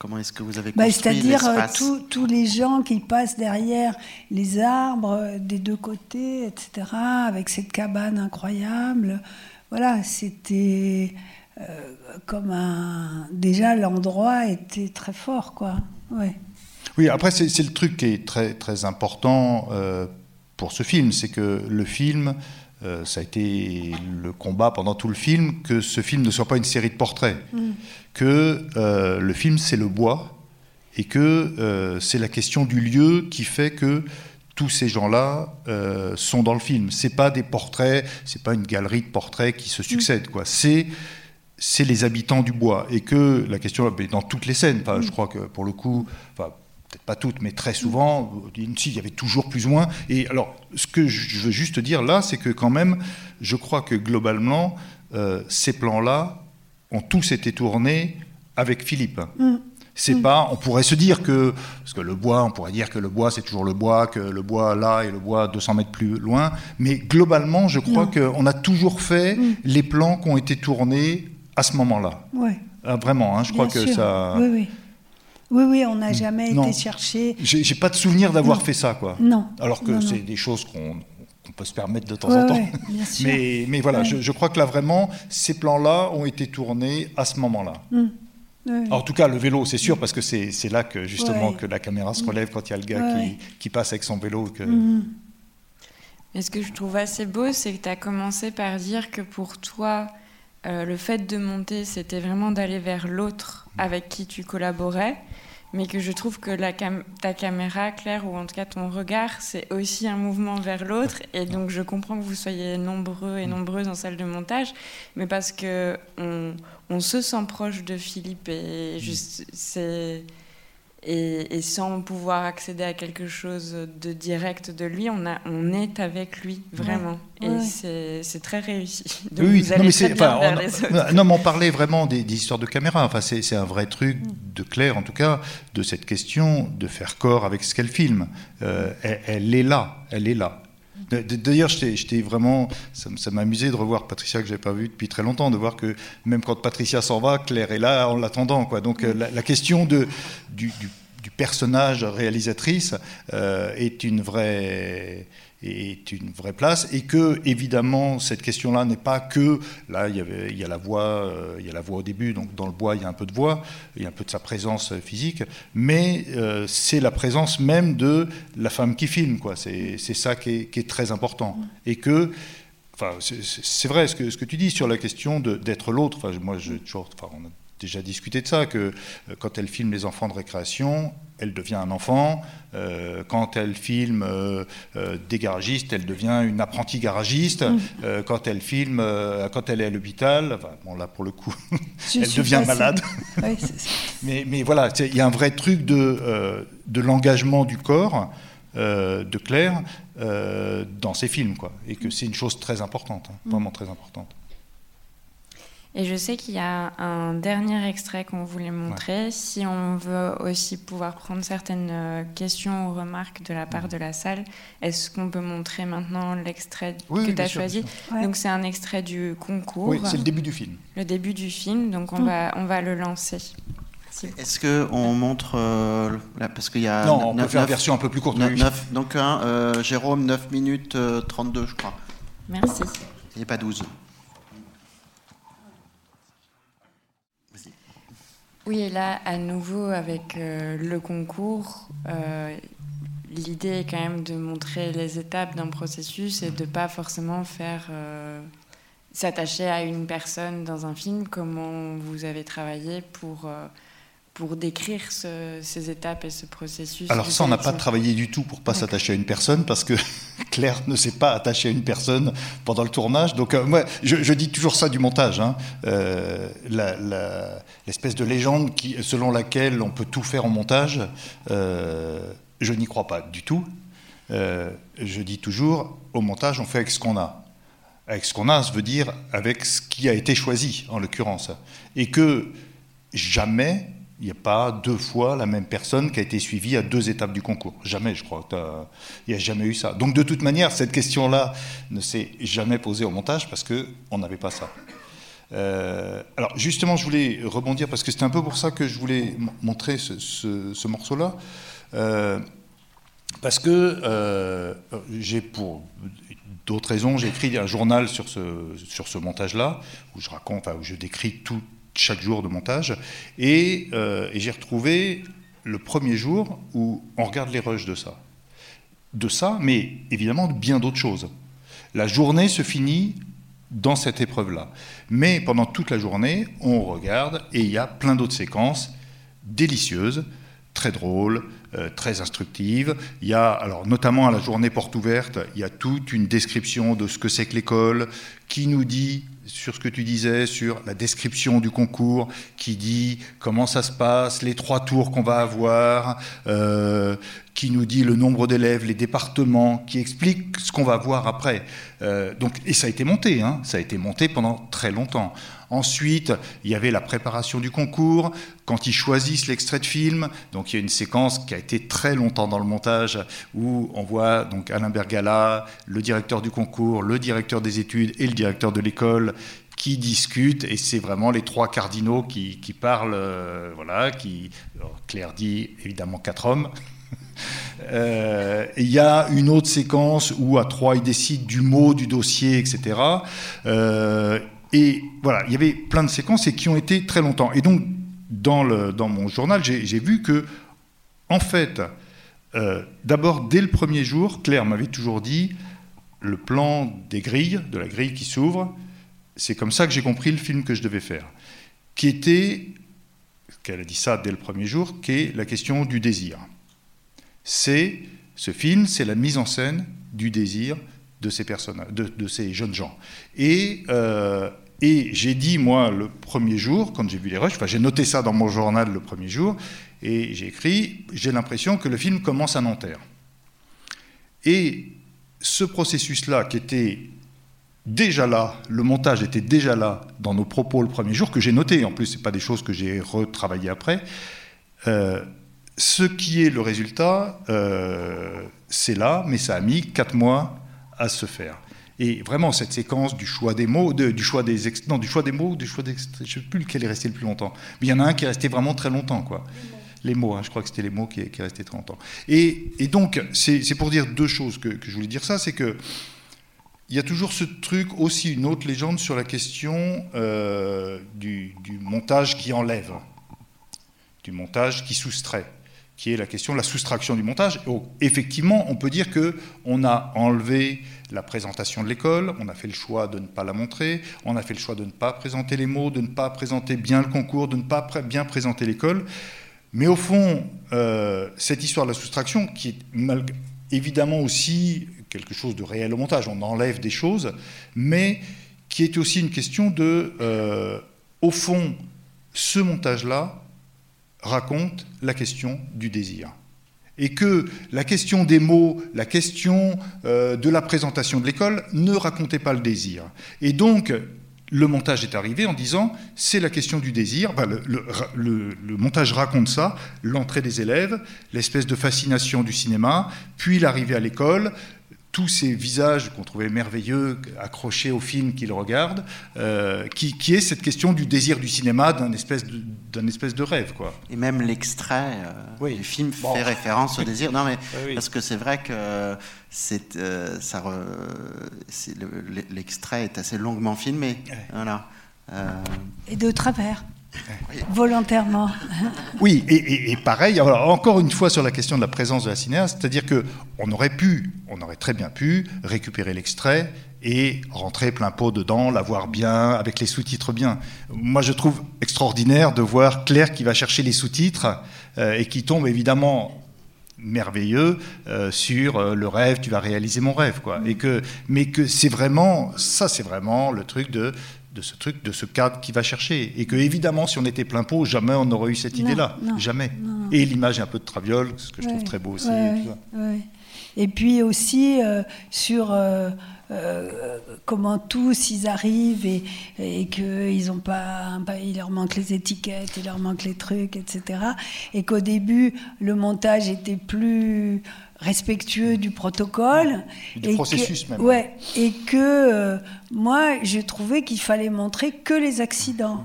Comment est-ce que vous avez bah, construit C'est-à-dire euh, tous les gens qui passent derrière les arbres euh, des deux côtés, etc., avec cette cabane incroyable. Voilà, c'était euh, comme un... Déjà, l'endroit était très fort, quoi. Ouais. Oui, après, c'est le truc qui est très, très important pour ce film, c'est que le film... ça a été le combat pendant tout le film que ce film ne soit pas une série de portraits. Mm que euh, le film c'est le bois et que euh, c'est la question du lieu qui fait que tous ces gens-là euh, sont dans le film. C'est pas des portraits, c'est pas une galerie de portraits qui se succèdent, quoi. C'est c'est les habitants du bois et que la question dans toutes les scènes. je crois que pour le coup, peut-être pas toutes, mais très souvent, il y avait toujours plus ou moins. Et alors, ce que je veux juste dire là, c'est que quand même, je crois que globalement, ces plans-là ont tous été tournés avec Philippe. Mm. C'est mm. pas, on pourrait se dire que, parce que le bois, on pourrait dire que le bois c'est toujours le bois, que le bois là et le bois 200 mètres plus loin, mais globalement, je crois qu'on a toujours fait mm. les plans qui ont été tournés à ce moment-là. Ouais. Ah, vraiment, hein, je crois que ça. Oui, oui. Oui, oui, on n'a jamais été chercher. J'ai pas de souvenir d'avoir fait ça, quoi. Non. Alors que c'est des choses qu'on on peut se permettre de temps en temps. mais, mais, voilà, je, crois que là vraiment, ces plans-là ont été tournés à ce moment-là. Hum. En tout cas, le vélo, c'est sûr, parce que c'est là que justement que la caméra se relève quand il y a le gars qui, qui, passe avec son vélo. Que... Hum. Et ce que je trouve assez beau, c'est que tu as commencé par dire que pour toi, euh, le fait de monter, c'était vraiment d'aller vers l'autre avec qui tu collaborais mais que je trouve que la ta caméra, Claire, ou en tout cas ton regard, c'est aussi un mouvement vers l'autre. Et donc je comprends que vous soyez nombreux et nombreuses en salle de montage, mais parce que on, on se sent proche de Philippe et juste c'est et, sans pouvoir accéder à quelque chose de direct de lui, on, a, on est avec lui, vraiment. Et c'est très réussi. Donc oui, vous non, mais très bien on, non, mais on parlait vraiment des, histoires de caméra. Enfin, c'est un vrai truc, mm. de Claire en tout cas, de cette question de faire corps avec ce qu'elle filme. Euh, elle, est là, elle est là. D'ailleurs, j'étais vraiment, ça, m'amusait de revoir Patricia que je n'avais pas vue depuis très longtemps, de voir que même quand Patricia s'en va, Claire est là en l'attendant. Donc euh, la, question du, personnage réalisatrice euh, est une vraie est une vraie place et que évidemment cette question-là n'est pas que là il y, avait, il y a la voix euh, il y a la voix au début donc dans le bois il y a un peu de voix il y a un peu de sa présence physique mais euh, c'est la présence même de la femme qui filme quoi. C'est ça qui est, qui est, très important. Et que enfin c'est vrai ce que, ce que tu dis sur la question d'être l'autre. Enfin moi je toujours enfin, on a déjà discuté de ça que euh, quand elle filme les enfants de récréation elle devient un enfant. Euh, quand elle filme euh, euh, des garagistes, elle devient une apprentie garagiste. Mm. quand elle filme, quand elle est à l'hôpital, bon là pour le coup, elle devient malade. mais, mais, voilà, il y a un vrai truc de, de l'engagement du corps de Claire dans ses films, quoi, et que c'est une chose très importante, hein, vraiment très importante. Et je sais qu'il y a un dernier extrait qu'on voulait montrer. Si on veut aussi pouvoir prendre certaines euh, questions ou remarques de la part de la salle, est-ce qu'on peut montrer maintenant l'extrait que tu as choisi Donc c'est un extrait du concours. Oui, c'est le début du film. Le début du film, donc on, va, on va le lancer. Est-ce qu'on montre. Euh, parce qu'il y a. Non, on peut faire une version un peu plus courte. donc, euh, Jérôme, 9 minutes 32, je crois. Merci. Il n'y a pas 12. Oui, et là, à nouveau, avec euh, le concours, euh, l'idée est quand même de montrer les étapes d'un processus et de pas forcément faire euh, s'attacher à une personne dans un film. Comment vous avez travaillé pour pour décrire ces étapes et ce processus Alors ça, on n'a pas travaillé du tout pour pas s'attacher à une personne, parce que Claire ne s'est pas attachée à une personne pendant le tournage. Donc euh, moi, je, dis toujours ça du montage, hein. euh, l'espèce de légende qui, selon laquelle on peut tout faire en montage, euh, je n'y crois pas du tout. je dis toujours, au montage, on fait avec ce qu'on a. Avec ce qu'on a, ça veut dire avec ce qui a été choisi, en l'occurrence. Et que jamais il n'y a pas deux fois la même personne qui a été suivie à deux étapes du concours. Jamais, je crois. Il n'y a jamais eu ça. Donc de toute manière, cette question-là ne s'est jamais posée au montage parce qu'on n'avait pas ça. Euh, alors justement, je voulais rebondir parce que c'était un peu pour ça que je voulais montrer ce, morceau-là. Euh, parce que euh, j'ai, pour d'autres raisons, j'ai écrit un journal sur ce, sur ce montage-là, où je raconte, où je décris tout, chaque jour de montage. Euh, et, j'ai retrouvé le premier jour où on regarde les rushs de ça. De ça, mais évidemment de bien d'autres choses. La journée se finit dans cette épreuve-là. Mais pendant toute la journée, on regarde et il y a plein d'autres séquences délicieuses, très drôles, euh, très instructives. Il y a, alors notamment à la journée porte ouverte, il y a toute une description de ce que c'est que l'école, qui nous dit sur ce que tu disais, sur la description du concours, qui dit comment ça se passe, les trois tours qu'on va avoir, euh, qui nous dit le nombre d'élèves, les départements, qui explique ce qu'on va voir après. Euh, donc, et ça a été monté, hein, ça a été monté pendant très longtemps. Ensuite, il y avait la préparation du concours, quand ils choisissent l'extrait de film. Donc il y a une séquence qui a été très longtemps dans le montage où on voit donc Alain Bergala, le directeur du concours, le directeur des études et le directeur de l'école qui discutent et c'est vraiment les trois cardinaux qui, parlent. Euh, voilà, qui Claire dit évidemment quatre hommes. Euh, il y a une autre séquence où à trois ils décident du mot du dossier, etc. Et voilà, il y avait plein de séquences et qui ont été très longtemps. Et donc, dans, le, dans mon journal, j'ai vu que, en fait, euh, d'abord, dès le premier jour, Claire m'avait toujours dit le plan des grilles, de la grille qui s'ouvre, c'est comme ça que j'ai compris le film que je devais faire. Qui était, qu'elle a dit ça dès le premier jour, qui est la question du désir. C'est, ce film, c'est la mise en scène du désir de ces personnages, de, ces jeunes gens. Et, euh, et j'ai dit, moi, le premier jour, quand j'ai vu les rushs, enfin, j'ai noté ça dans mon journal le premier jour, et j'ai écrit, j'ai l'impression que le film commence à Nanterre. Et ce processus-là, qui était déjà là, le montage était déjà là dans nos propos le premier jour, que j'ai noté, en plus, ce pas des choses que j'ai retravaillées après, euh, ce qui est le résultat, euh, c'est là, mais ça a mis quatre mois à se faire. Et vraiment, cette séquence du choix des mots, du choix des non, du choix des mots, du choix des je ne sais plus lequel est resté le plus longtemps. Mais il y en a un qui est resté vraiment très longtemps, quoi. Les mots, hein, je crois que c'était les mots qui, qui est resté très longtemps. Et, et donc, c'est pour dire deux choses que, que, je voulais dire ça, c'est que il y a toujours ce truc, aussi une autre légende sur la question euh, du, du montage qui enlève, du montage qui soustrait qui est la question de la soustraction du montage. effectivement, on peut dire que on a enlevé la présentation de l'école, on a fait le choix de ne pas la montrer, on a fait le choix de ne pas présenter les mots, de ne pas présenter bien le concours, de ne pas bien présenter l'école. Mais au fond, euh, cette histoire de la soustraction, qui est évidemment aussi quelque chose de réel au montage, on enlève des choses, mais qui est aussi une question de, euh, au fond, ce montage-là, raconte la question du désir. Et que la question des mots, la question euh, de la présentation de l'école ne racontait pas le désir. Et donc, le montage est arrivé en disant c'est la question du désir. Le, montage raconte ça, l'entrée des élèves, l'espèce de fascination du cinéma, puis l'arrivée à l'école, tous ces visages qu'on trouvait merveilleux, accrochés au film qu'ils regardent, euh, qui, est cette question du désir du cinéma, d'un espèce, de, espèce de rêve. Quoi. Et même l'extrait euh, du film fait référence au désir. Non, mais parce que c'est vrai que c'est, euh, ça, l'extrait est assez longuement filmé. Voilà. Et de travers. Volontairement. Oui, et, pareil, encore une fois sur la question de la présence de la cinéaste, c'est-à-dire que on aurait pu, on aurait très bien pu récupérer l'extrait et rentrer plein pot dedans, l'avoir bien, avec les sous-titres bien. Moi, je trouve extraordinaire de voir Claire qui va chercher les sous-titres euh, et qui tombe évidemment merveilleux euh, sur euh, le rêve, tu vas réaliser mon rêve, quoi. Et que, mais que c'est vraiment, ça, c'est vraiment le truc de de ce truc, de ce cadre qui va chercher. Et que, évidemment, si on était plein pot, jamais on n'aurait eu cette idée-là. Jamais. Et l'image un peu de Traviole, ce que je trouve très beau aussi. et, puis aussi euh, sur euh, euh, comment tous ils arrivent et, et qu'ils ont pas, il leur manque les étiquettes, il leur manque les trucs, etc. Et qu'au début, le montage était plus respectueux du protocole. Du et processus même. Ouais, et que euh, moi, je trouvais qu'il fallait montrer que les accidents,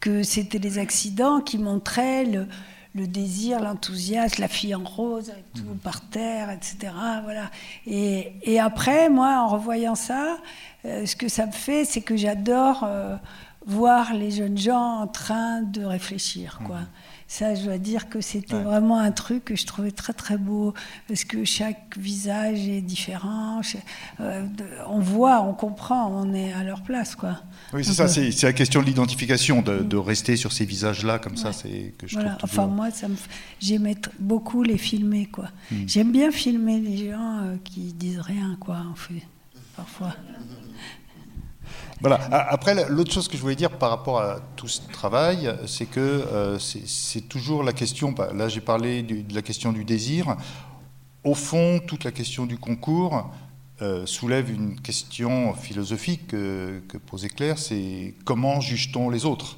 que c'était les accidents qui montraient le, désir, l'enthousiasme, la fille en rose, avec tout par terre, etc. Voilà. Et, et, après, moi, en revoyant ça, euh, ce que ça me fait, c'est que j'adore euh, voir les jeunes gens en train de réfléchir, quoi. Ça, je dois dire que c'était vraiment un truc que je trouvais très très beau parce que chaque visage est différent. Euh, on voit, on comprend, on est à leur place, quoi. Oui, c'est ça, c'est la question de l'identification, de, rester sur ces visages-là comme ça, c'est que je trouve Enfin, moi, j'aimais beaucoup les filmer, quoi. Hmm. J'aime bien filmer les gens euh, qui disent rien, quoi, en fait, parfois. Voilà. Après, l'autre chose que je voulais dire par rapport à tout ce travail, c'est que euh, c'est toujours la question. Bah, là, j'ai parlé de la question du désir. Au fond, toute la question du concours euh, soulève une question philosophique que, que posait c'est comment juge-t-on les autres?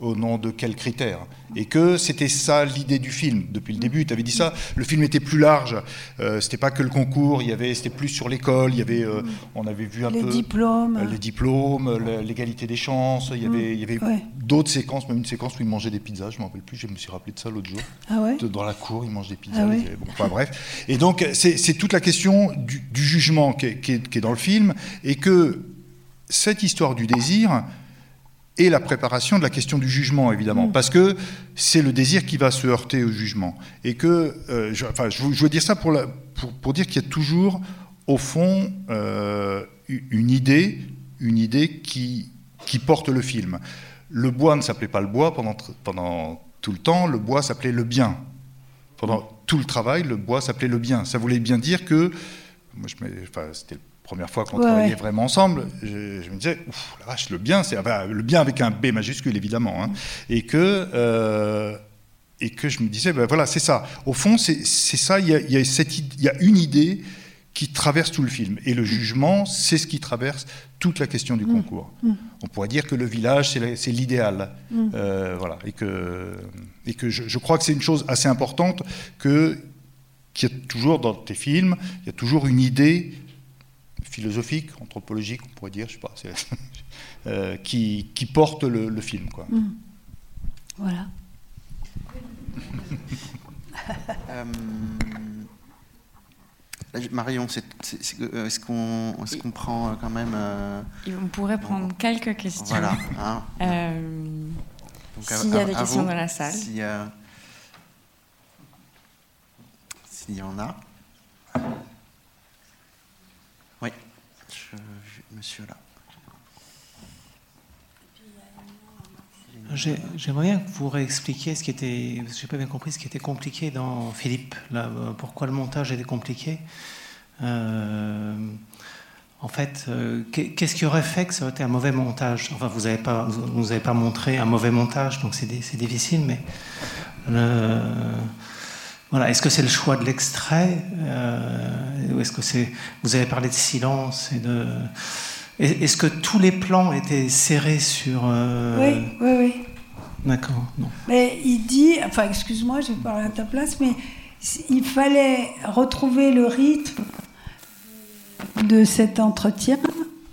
Au nom de quels critères? Et que c'était ça l'idée du film depuis le début. Tu avais dit ça. Le film était plus large. Euh, c'était pas que le concours. Il y avait, c'était plus sur l'école. Il y avait, euh, on avait vu un les peu diplômes. Euh, les diplômes, l'égalité des chances. Il y avait, il y avait d'autres séquences, même une séquence où ils mangeaient des pizzas. Je m'en rappelle plus. Je me suis rappelé de ça l'autre jour. Ah ouais? Dans la cour, ils mangent des pizzas. Ah enfin, bref. Et donc c'est toute la question du, jugement qui est, qui est dans le film et que cette histoire du désir et la préparation de la question du jugement, évidemment, mm. parce que c'est le désir qui va se heurter au jugement. Et que, euh, je, enfin, je, veux dire ça pour, pour, pour dire qu'il y a toujours, au fond, euh, une idée, une idée qui, qui porte le film. Le bois ne s'appelait pas le bois pendant, pendant tout le temps, le bois s'appelait le bien. Pendant tout le travail, le bois s'appelait le bien. Ça voulait bien dire que, moi, je, enfin, c'était le première fois qu'on travaillait vraiment ensemble, je, me disais, ouf, la vache, le bien, c'est le bien avec un B majuscule évidemment, hein. et que euh, et que je me disais, ben voilà, c'est ça. Au fond, c'est ça. Il y, a, y a y a une idée qui traverse tout le film, et le jugement, c'est ce qui traverse toute la question du mm. concours. Mm. On pourrait dire que le village, c'est l'idéal, mm. euh, voilà, et que et que je, je crois que c'est une chose assez importante que qu'il y a toujours dans tes films, il y a toujours une idée philosophique, anthropologique, on pourrait dire, je sais pas, euh, qui, qui, porte le, film. Quoi. Voilà. euh, Marion, euh, est-ce qu'on est prend euh, quand même... on pourrait prendre quelques questions. Voilà. Hein. S'il y a des questions dans la salle. S'il y en a. monsieur là. J'aimerais bien que vous réexpliquiez ce qui était, j'ai pas bien compris ce qui était compliqué dans Philippe, euh, pourquoi le montage était compliqué. Euh, en fait, euh, qu'est-ce qui aurait fait que ça aurait été un mauvais montage? Enfin, vous n'avez pas, avez pas montré un mauvais montage, donc c'est difficile, mais voilà, est-ce que c'est le choix de l'extrait euh, Ou est-ce que c'est. Vous avez parlé de silence et de. Est-ce que tous les plans étaient serrés sur... Oui, oui, oui. D'accord. Mais il dit, enfin, excuse-moi, je vais parler à ta place, mais il fallait retrouver le rythme de cet entretien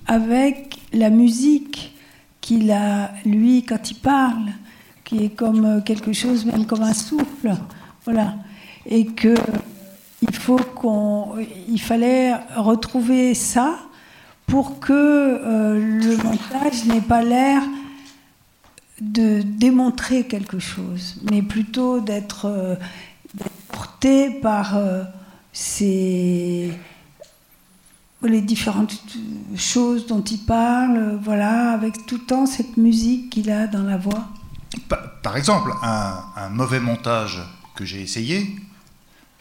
avec la musique qu'il a, lui, quand il parle, qui est comme quelque chose, même comme un souffle. Voilà. Et que il faut qu'on, il fallait retrouver ça pour que euh, le montage n'ait pas l'air de démontrer quelque chose, mais plutôt d'être euh, porté par euh, ces, les différentes choses dont il parle, voilà, avec tout le temps cette musique qu'il a dans la voix. Par, exemple, un, mauvais montage que j'ai essayé,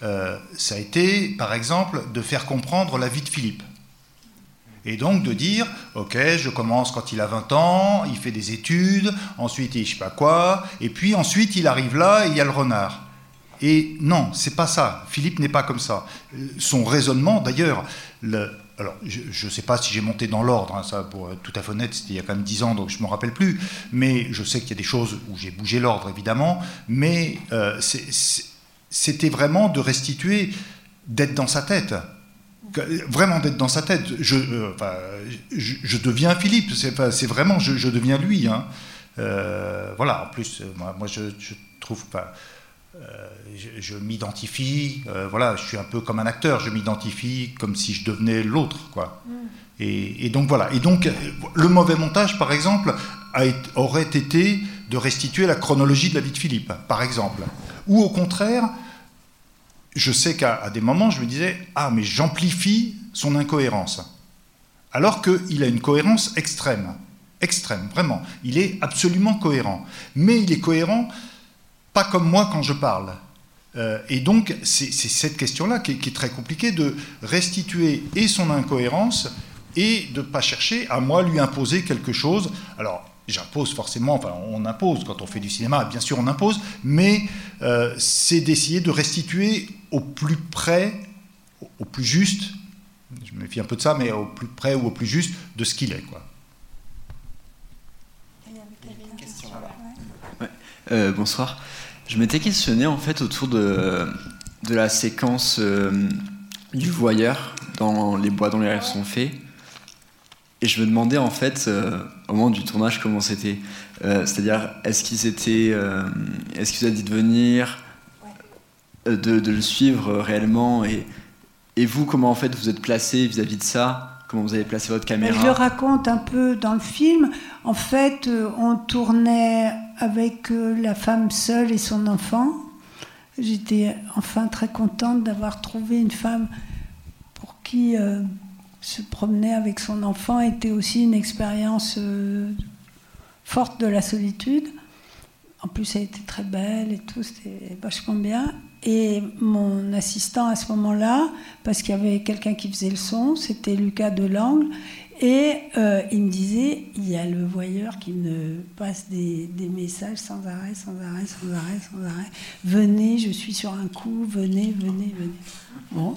euh, ça a été, par exemple, de faire comprendre la vie de Philippe. Et donc de dire, ok, je commence quand il a 20 ans, il fait des études, ensuite il je sais pas quoi, et puis ensuite il arrive là et il y a le renard. Et non, c'est pas ça. Philippe n'est pas comme ça. Son raisonnement, d'ailleurs, alors je ne sais pas si j'ai monté dans l'ordre, hein, ça pour être tout à fait honnête, c'était il y a quand même 10 ans, donc je ne me rappelle plus, mais je sais qu'il y a des choses où j'ai bougé l'ordre, évidemment, mais euh, c'était vraiment de restituer, d'être dans sa tête vraiment d'être dans sa tête. Je, euh, je, deviens Philippe, c'est vraiment, je, deviens lui. Hein. Euh, voilà, en plus, euh, moi, je, trouve pas. je, m'identifie, voilà, je suis un peu comme un acteur, je m'identifie comme si je devenais l'autre, quoi. Mm. Et, donc voilà. Et donc, le mauvais montage, par exemple, aurait été de restituer la chronologie de la vie de Philippe, par exemple. Ou au contraire, je sais qu'à des moments, je me disais Ah, mais j'amplifie son incohérence. Alors qu'il a une cohérence extrême. Extrême, vraiment. Il est absolument cohérent. Mais il est cohérent pas comme moi quand je parle. Euh, et donc, c'est cette question-là qui, qui, est très compliquée de restituer et son incohérence et de ne pas chercher à moi lui imposer quelque chose. Alors, J'impose forcément, enfin on impose quand on fait du cinéma, bien sûr on impose, mais euh, c'est d'essayer de restituer au plus près, au plus juste, je me méfie un peu de ça, mais au plus près ou au plus juste de ce qu'il est. Quoi. Euh, bonsoir. Je m'étais questionné en fait autour de, de la séquence euh, du voyeur dans les bois dont les rêves sont faits. Et je me demandais en fait, euh, au moment du tournage, comment c'était. Euh, c'est-à-dire, est-ce qu'ils étaient. Euh, est-ce qu'ils a dit de venir, de, le suivre réellement et, et vous, comment en fait vous êtes placé vis-à-vis de ça? Comment vous avez placé votre caméra? Je le raconte un peu dans le film. En fait, on tournait avec la femme seule et son enfant. J'étais enfin très contente d'avoir trouvé une femme pour qui se promener avec son enfant était aussi une expérience euh, forte de la solitude. En plus, elle était très belle et tout, c'était vachement bien. Et mon assistant à ce moment-là, parce qu'il y avait quelqu'un qui faisait le son, c'était Lucas Delangle, et euh, il me disait, il y a le voyeur qui me passe des, des, messages sans arrêt, sans arrêt, sans arrêt, sans arrêt. Venez, je suis sur un coup, venez, venez, venez. Bon.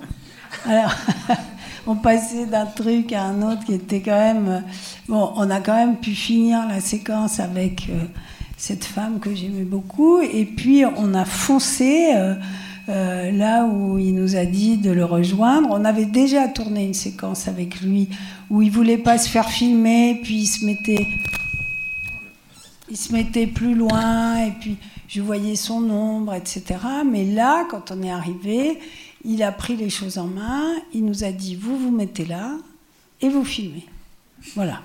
Alors, on passait d'un truc à un autre qui était quand même. Euh, bon, on a quand même pu finir la séquence avec euh, cette femme que j'aimais beaucoup. Et puis, on a foncé euh, là où il nous a dit de le rejoindre. On avait déjà tourné une séquence avec lui où il voulait pas se faire filmer, puis il se mettait. Il se mettait plus loin, et puis je voyais son ombre, etc. Mais là, quand on est arrivé, il a pris les choses en main, il nous a dit vous vous mettez là et vous filmez. Voilà.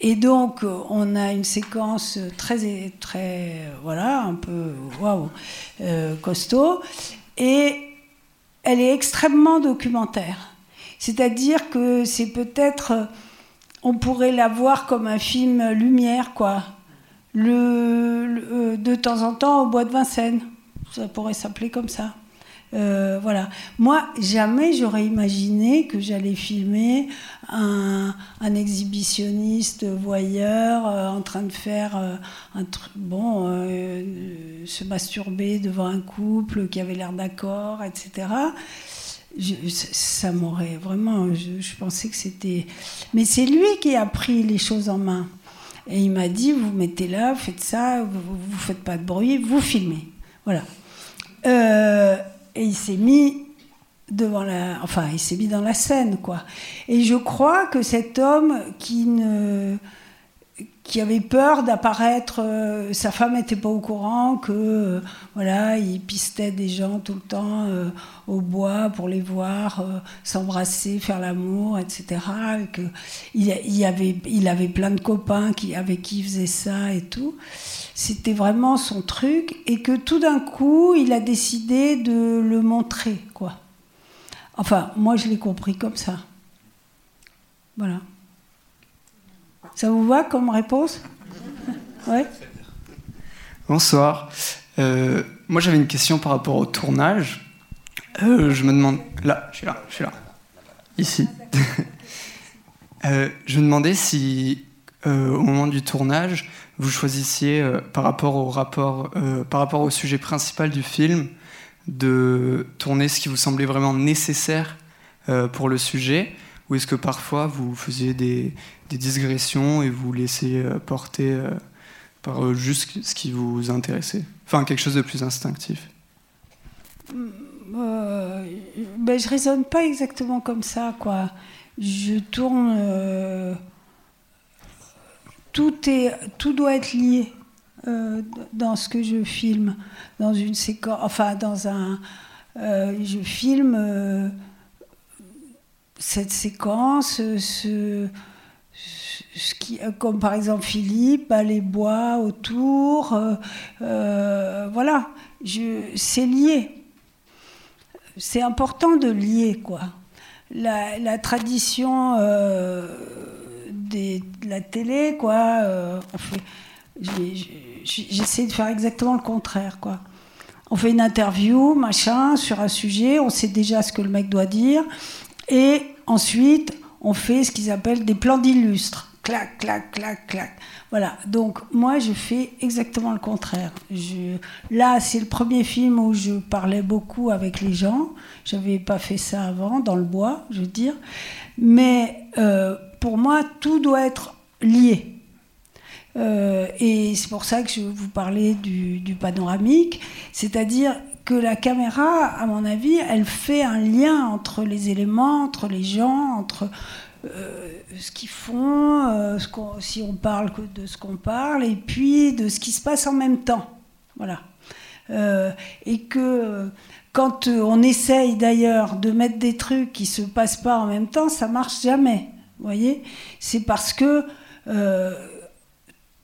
Et donc on a une séquence très très voilà un peu waouh euh, costaud et elle est extrêmement documentaire. C'est-à-dire que c'est peut-être on pourrait la voir comme un film lumière quoi. Le, de temps en temps au bois de Vincennes, ça pourrait s'appeler comme ça. Euh, voilà. Moi, jamais j'aurais imaginé que j'allais filmer un, exhibitionniste voyeur euh, en train de faire euh, un truc, bon, se masturber devant un couple qui avait l'air d'accord, etc. ça m'aurait vraiment. Je, pensais que c'était. Mais c'est lui qui a pris les choses en main. Et il m'a dit vous mettez là, vous faites ça, vous, vous faites pas de bruit, vous filmez. Voilà. Euh, et il s'est mis devant la. Enfin, il s'est mis dans la scène, quoi. Et je crois que cet homme qui ne qui avait peur d'apparaître. Euh, sa femme n'était pas au courant que euh, voilà, il pistait des gens tout le temps euh, au bois pour les voir s'embrasser, faire l'amour, etc. que il, avait, il avait plein de copains qui, avec qui il faisait ça et tout. C'était vraiment son truc et que tout d'un coup, il a décidé de le montrer, quoi. Enfin, moi, je l'ai compris comme ça. Voilà. Ça vous va comme réponse Ouais. Bonsoir. Euh, moi, j'avais une question par rapport au tournage. Euh, je me demande. Là, je suis là, je suis là. Ici. Euh, je me demandais si, au moment du tournage, vous choisissiez, par, rapport au rapport, par rapport au sujet principal du film, de tourner ce qui vous semblait vraiment nécessaire pour le sujet, ou est-ce que parfois vous faisiez des, des digressions et vous laissez euh, porter euh, par euh, juste ce qui vous intéressait. Enfin, quelque chose de plus instinctif. Ben, Je raisonne pas exactement comme ça, quoi. Je tourne... tout, est, tout doit être lié dans ce que je filme, dans une séquence... Enfin, dans un... je filme cette séquence, ce euh, comme par exemple Philippe, bah, les bois autour, euh, euh, voilà, c'est lié. C'est important de lier, quoi. La, tradition de la télé, quoi, j'essaie de faire exactement le contraire, quoi. On fait une interview, machin, sur un sujet, on sait déjà ce que le mec doit dire, et ensuite, on fait ce qu'ils appellent des plans d'illustres clac, clac, clac, clac. Voilà, donc moi je fais exactement le contraire. Je... Là, c'est le premier film où je parlais beaucoup avec les gens. Je n'avais pas fait ça avant, dans le bois, je veux dire. Mais euh, pour moi, tout doit être lié. Euh, et c'est pour ça que je vous parlais du, du panoramique, c'est-à-dire que la caméra, à mon avis, elle fait un lien entre les éléments, entre les gens, entre euh, ce qu'ils font, euh, si on parle de ce qu'on parle, et puis de ce qui se passe en même temps. Voilà. Euh, et que quand on essaye d'ailleurs de mettre des trucs qui se passent pas en même temps, ça marche jamais. Vous voyez? C'est parce que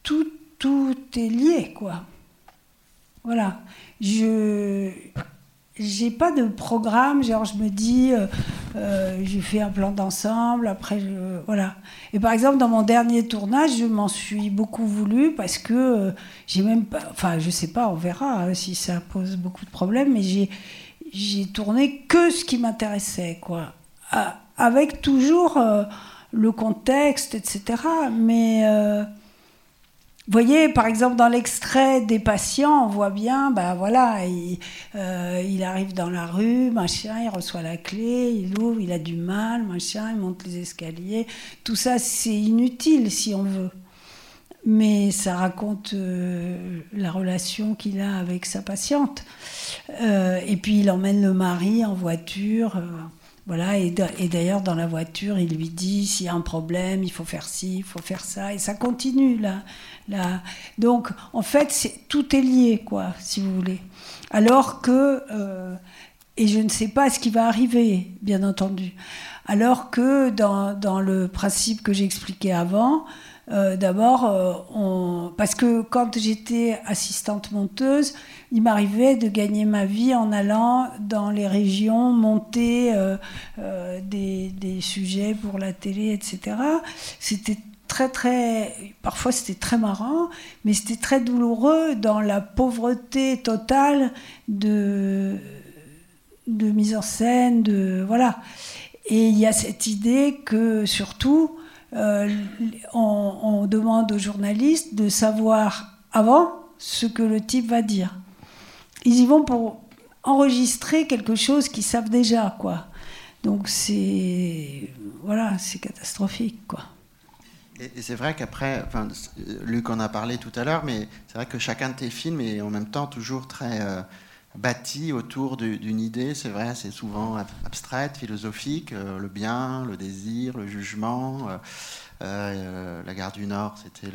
tout, tout est lié, quoi. Voilà. Je j'ai pas de programme, genre je me dis, euh, euh, je fais un plan d'ensemble, après je, voilà. Et par exemple dans mon dernier tournage, je m'en suis beaucoup voulu parce que euh, j'ai même pas, enfin je sais pas, on verra hein, si ça pose beaucoup de problèmes, mais j'ai j'ai tourné que ce qui m'intéressait, quoi, avec toujours le contexte, etc. Mais vous voyez, par exemple, dans l'extrait des patients, on voit bien, ben voilà, il, euh, il, arrive dans la rue, machin, il reçoit la clé, il ouvre, il a du mal, machin, il monte les escaliers. Tout ça, c'est inutile si on veut. Mais ça raconte euh, la relation qu'il a avec sa patiente. Euh, et puis il emmène le mari en voiture. Voilà, et d'ailleurs, dans la voiture, il lui dit s'il y a un problème, il faut faire ci, il faut faire ça, et ça continue là. là. Donc, en fait, tout est lié, quoi, si vous voulez. Alors que, euh, et je ne sais pas ce qui va arriver, bien entendu. Alors que dans, dans le principe que j'expliquais avant, euh, d'abord, euh, parce que quand j'étais assistante monteuse, il m'arrivait de gagner ma vie en allant dans les régions monter euh, des, sujets pour la télé, etc. C'était très très parfois c'était très marrant mais c'était très douloureux dans la pauvreté totale de de mise en scène de voilà et il y a cette idée que surtout euh, on, demande aux journalistes de savoir avant ce que le type va dire. Ils y vont pour enregistrer quelque chose qu'ils savent déjà, quoi. Donc c'est voilà, c'est catastrophique quoi. Et, c'est vrai qu'après, Luc en a parlé tout à l'heure, mais c'est vrai que chacun de tes films est en même temps toujours très euh, bâti autour d'une idée. C'est vrai, c'est souvent abstraite, philosophique, euh, le bien, le désir, le jugement. Euh, la gare du Nord, c'était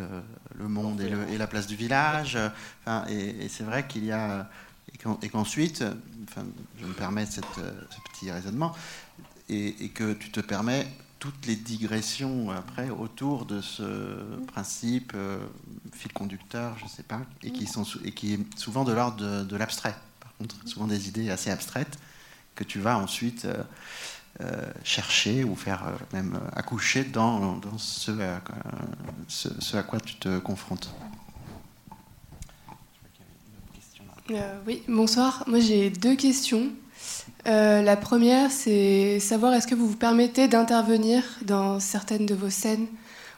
le, monde et, la place du village. Enfin, et, c'est vrai qu'il y a et qu'ensuite, enfin, je me permets ce petit raisonnement, et, que tu te permets toutes les digressions après autour de ce principe euh, fil conducteur, je ne sais pas, et qui, sont, et qui est souvent de l'ordre de, l'abstrait. Souvent des idées assez abstraites que tu vas ensuite euh, euh, chercher ou faire même accoucher dans, ce, à quoi tu te confrontes. oui, bonsoir. Moi j'ai deux questions. Euh, la première, c'est savoir est-ce que vous vous permettez d'intervenir dans certaines de vos scènes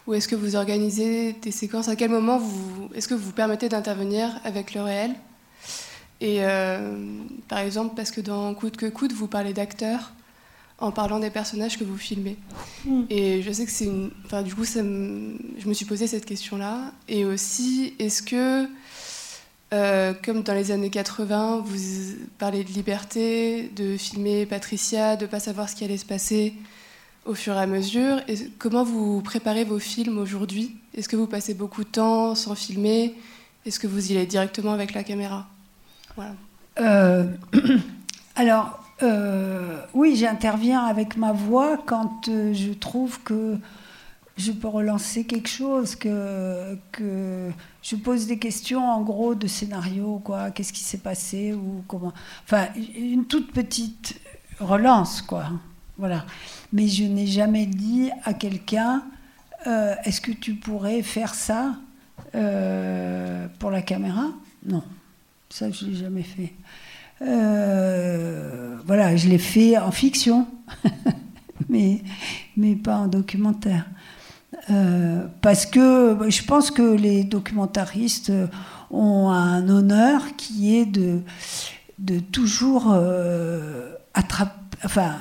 ou est-ce que vous organisez des séquences? À quel moment est-ce que vous vous permettez d'intervenir avec le réel? Et euh, par exemple, parce que dans Coûte que coûte, vous parlez d'acteurs en parlant des personnages que vous filmez. Mm. Et je sais que c'est une. Enfin, du coup, ça je me suis posé cette question-là. Et aussi, est-ce que euh, comme dans les années 80, vous parlez de liberté, de filmer Patricia, de ne pas savoir ce qui allait se passer au fur et à mesure. Et comment vous préparez vos films aujourd'hui? Est-ce que vous passez beaucoup de temps sans filmer? Est-ce que vous y allez directement avec la caméra? Euh, Alors, euh, oui, j'interviens avec ma voix quand je trouve que je peux relancer quelque chose, que, je pose des questions en gros de scénario, quoi. Qu'est-ce qui s'est passé ou comment. Enfin, une toute petite relance, quoi. Voilà. Mais je n'ai jamais dit à quelqu'un euh, est-ce que tu pourrais faire ça euh, pour la caméra? Non. Ça, je ne l'ai jamais fait. Euh, voilà, je l'ai fait en fiction, mais, mais pas en documentaire. Euh, parce que bah, je pense que les documentaristes ont un honneur qui est de, de toujours euh, enfin,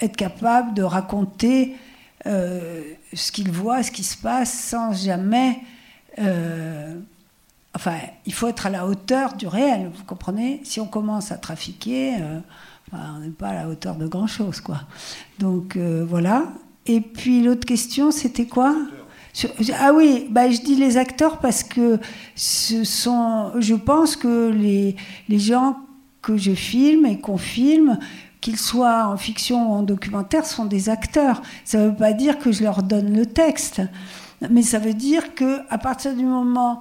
être capable de raconter ce qu'ils voient, ce qui se passe, sans jamais... enfin, il faut être à la hauteur du réel, vous comprenez? Si on commence à trafiquer, on n'est pas à la hauteur de grand-chose, quoi. Donc voilà. Et puis l'autre question, c'était quoi? Ah oui, bah, je dis les acteurs parce que ce sont, je pense que les, les gens que je filme et qu'on filme, qu'ils soient en fiction ou en documentaire, sont des acteurs. Ça ne veut pas dire que je leur donne le texte, mais ça veut dire que à partir du moment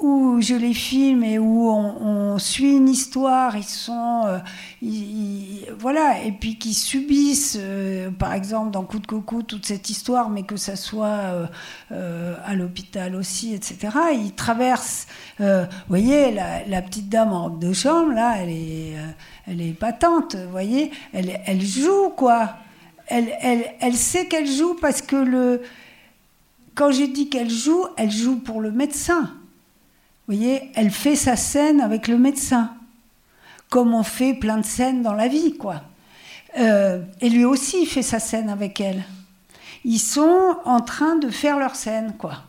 où je les filme et où on, suit une histoire, ils sont, euh, voilà, et puis qui subissent, euh, par exemple dans Coup de coco, toute cette histoire, mais que ça soit euh, à l'hôpital aussi, etc. Ils traversent, vous voyez, la, petite dame en robe de chambre, là, elle est, elle est patente, vous voyez, elle, elle joue quoi. Elle, elle, elle sait qu'elle joue parce que le, quand je dis qu'elle joue, elle joue pour le médecin voyez, elle fait sa scène avec le médecin, comme on fait plein de scènes dans la vie, quoi. Euh, et lui aussi fait sa scène avec elle. Ils sont en train de faire leur scène, quoi.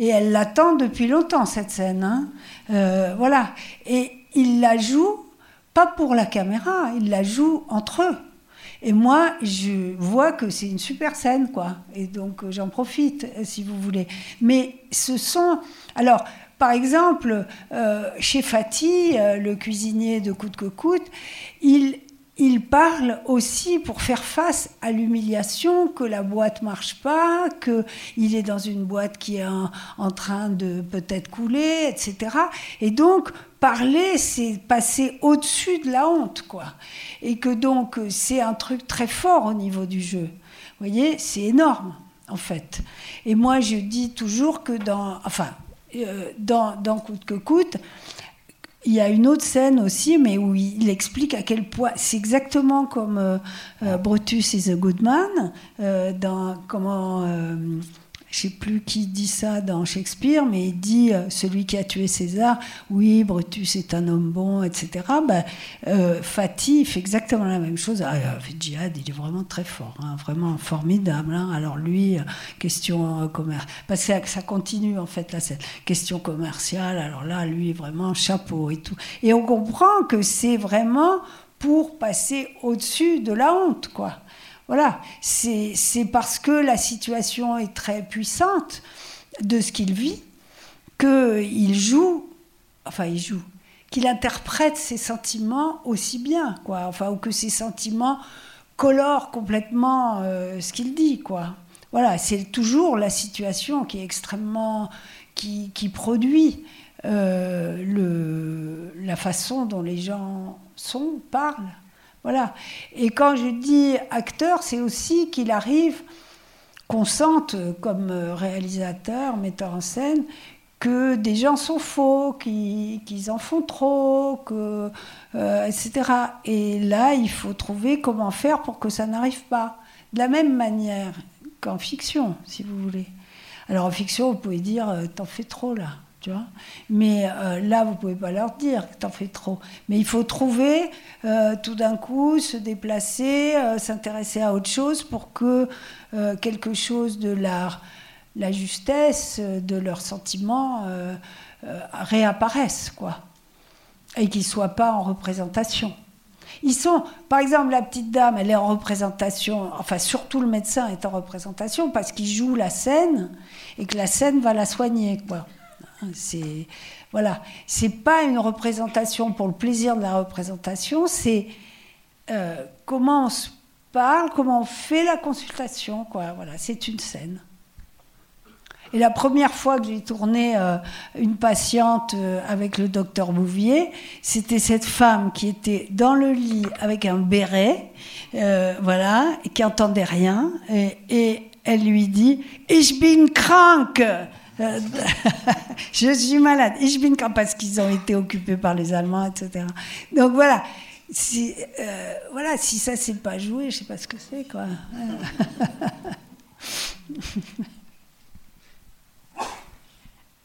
Et elle l'attend depuis longtemps, cette scène. Hein. Euh, voilà. Et il la joue, pas pour la caméra, il la joue entre eux. Et moi, je vois que c'est une super scène, quoi. Et donc, j'en profite, si vous voulez. Mais ce sont. Alors, par exemple, euh, chez Fatih, euh, le cuisinier de Coûte que Coûte, il, il parle aussi pour faire face à l'humiliation que la boîte marche pas, qu'il est dans une boîte qui est en, train de peut-être couler, etc. Et donc, parler, c'est passer au-dessus de la honte, quoi. Et que donc, c'est un truc très fort au niveau du jeu. Vous voyez, c'est énorme, en fait. Et moi, je dis toujours que dans. Enfin, dans, dans Coûte que coûte, il y a une autre scène aussi, mais où il explique à quel point c'est exactement comme euh, euh, Brutus is a good man, dans comment je sais plus qui dit ça dans Shakespeare, mais il dit euh, celui qui a tué César, oui, Brutus est un homme bon, etc. Ben, euh, Fatih fait exactement la même chose. Ah, euh, Djihad, il est vraiment très fort, hein, vraiment formidable. Hein. Alors lui, question commerce, parce que ça continue en fait là, cette question commerciale. Alors là, lui, vraiment chapeau et tout. Et on comprend que c'est vraiment pour passer au-dessus de la honte, quoi. Voilà, c'est parce que la situation est très puissante de ce qu'il vit qu'il joue, enfin il joue, qu'il interprète ses sentiments aussi bien, quoi. Enfin, ou que ses sentiments colorent complètement euh, ce qu'il dit, quoi. Voilà, c'est toujours la situation qui est extrêmement, qui, qui produit euh, le, la façon dont les gens sont, parlent. Voilà. Et quand je dis acteur, c'est aussi qu'il arrive qu'on sente comme réalisateur, metteur en scène, que des gens sont faux, qu'ils en font trop, que, euh, etc. Et là, il faut trouver comment faire pour que ça n'arrive pas. De la même manière qu'en fiction, si vous voulez. Alors en fiction, vous pouvez dire, euh, t'en fais trop là. Mais euh, là, vous pouvez pas leur dire que t'en fais trop. Mais il faut trouver euh, tout d'un coup, se déplacer, euh, s'intéresser à autre chose pour que quelque chose de la, la justesse, de leurs sentiments réapparaisse, quoi. Et qu'ils soient pas en représentation. Ils sont, par exemple, la petite dame, elle est en représentation, enfin surtout le médecin est en représentation parce qu'il joue la scène et que la scène va la soigner, quoi. C'est voilà, c'est pas une représentation pour le plaisir de la représentation, c'est euh, comment on se parle, comment on fait la consultation. Voilà, c'est une scène. Et la première fois que j'ai tourné euh, une patiente euh, avec le docteur Bouvier, c'était cette femme qui était dans le lit avec un béret, voilà, qui entendait rien, et, et elle lui dit Ich bin krank euh, je suis malade. Ich bin parce qu'ils ont été occupés par les Allemands, etc. Donc voilà. Si, euh, voilà, si ça c'est pas joué, je sais pas ce que c'est quoi.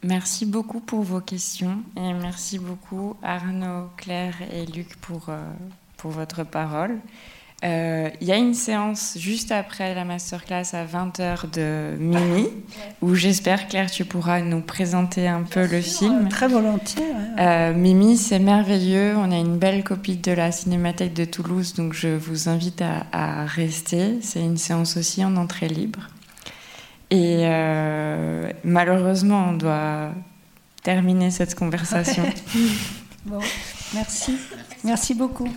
Merci beaucoup pour vos questions et merci beaucoup Arnaud, Claire et Luc pour, euh, pour votre parole. Euh, il y a une séance juste après la masterclass à 20h de Mimi, où j'espère, Claire, tu pourras nous présenter un peu le film. Très volontiers. Euh, Mimi, c'est merveilleux. On a une belle copie de la Cinémathèque de Toulouse, donc je vous invite à, rester. C'est une séance aussi en entrée libre. Et euh, malheureusement, on doit terminer cette conversation. bon, merci. Merci beaucoup.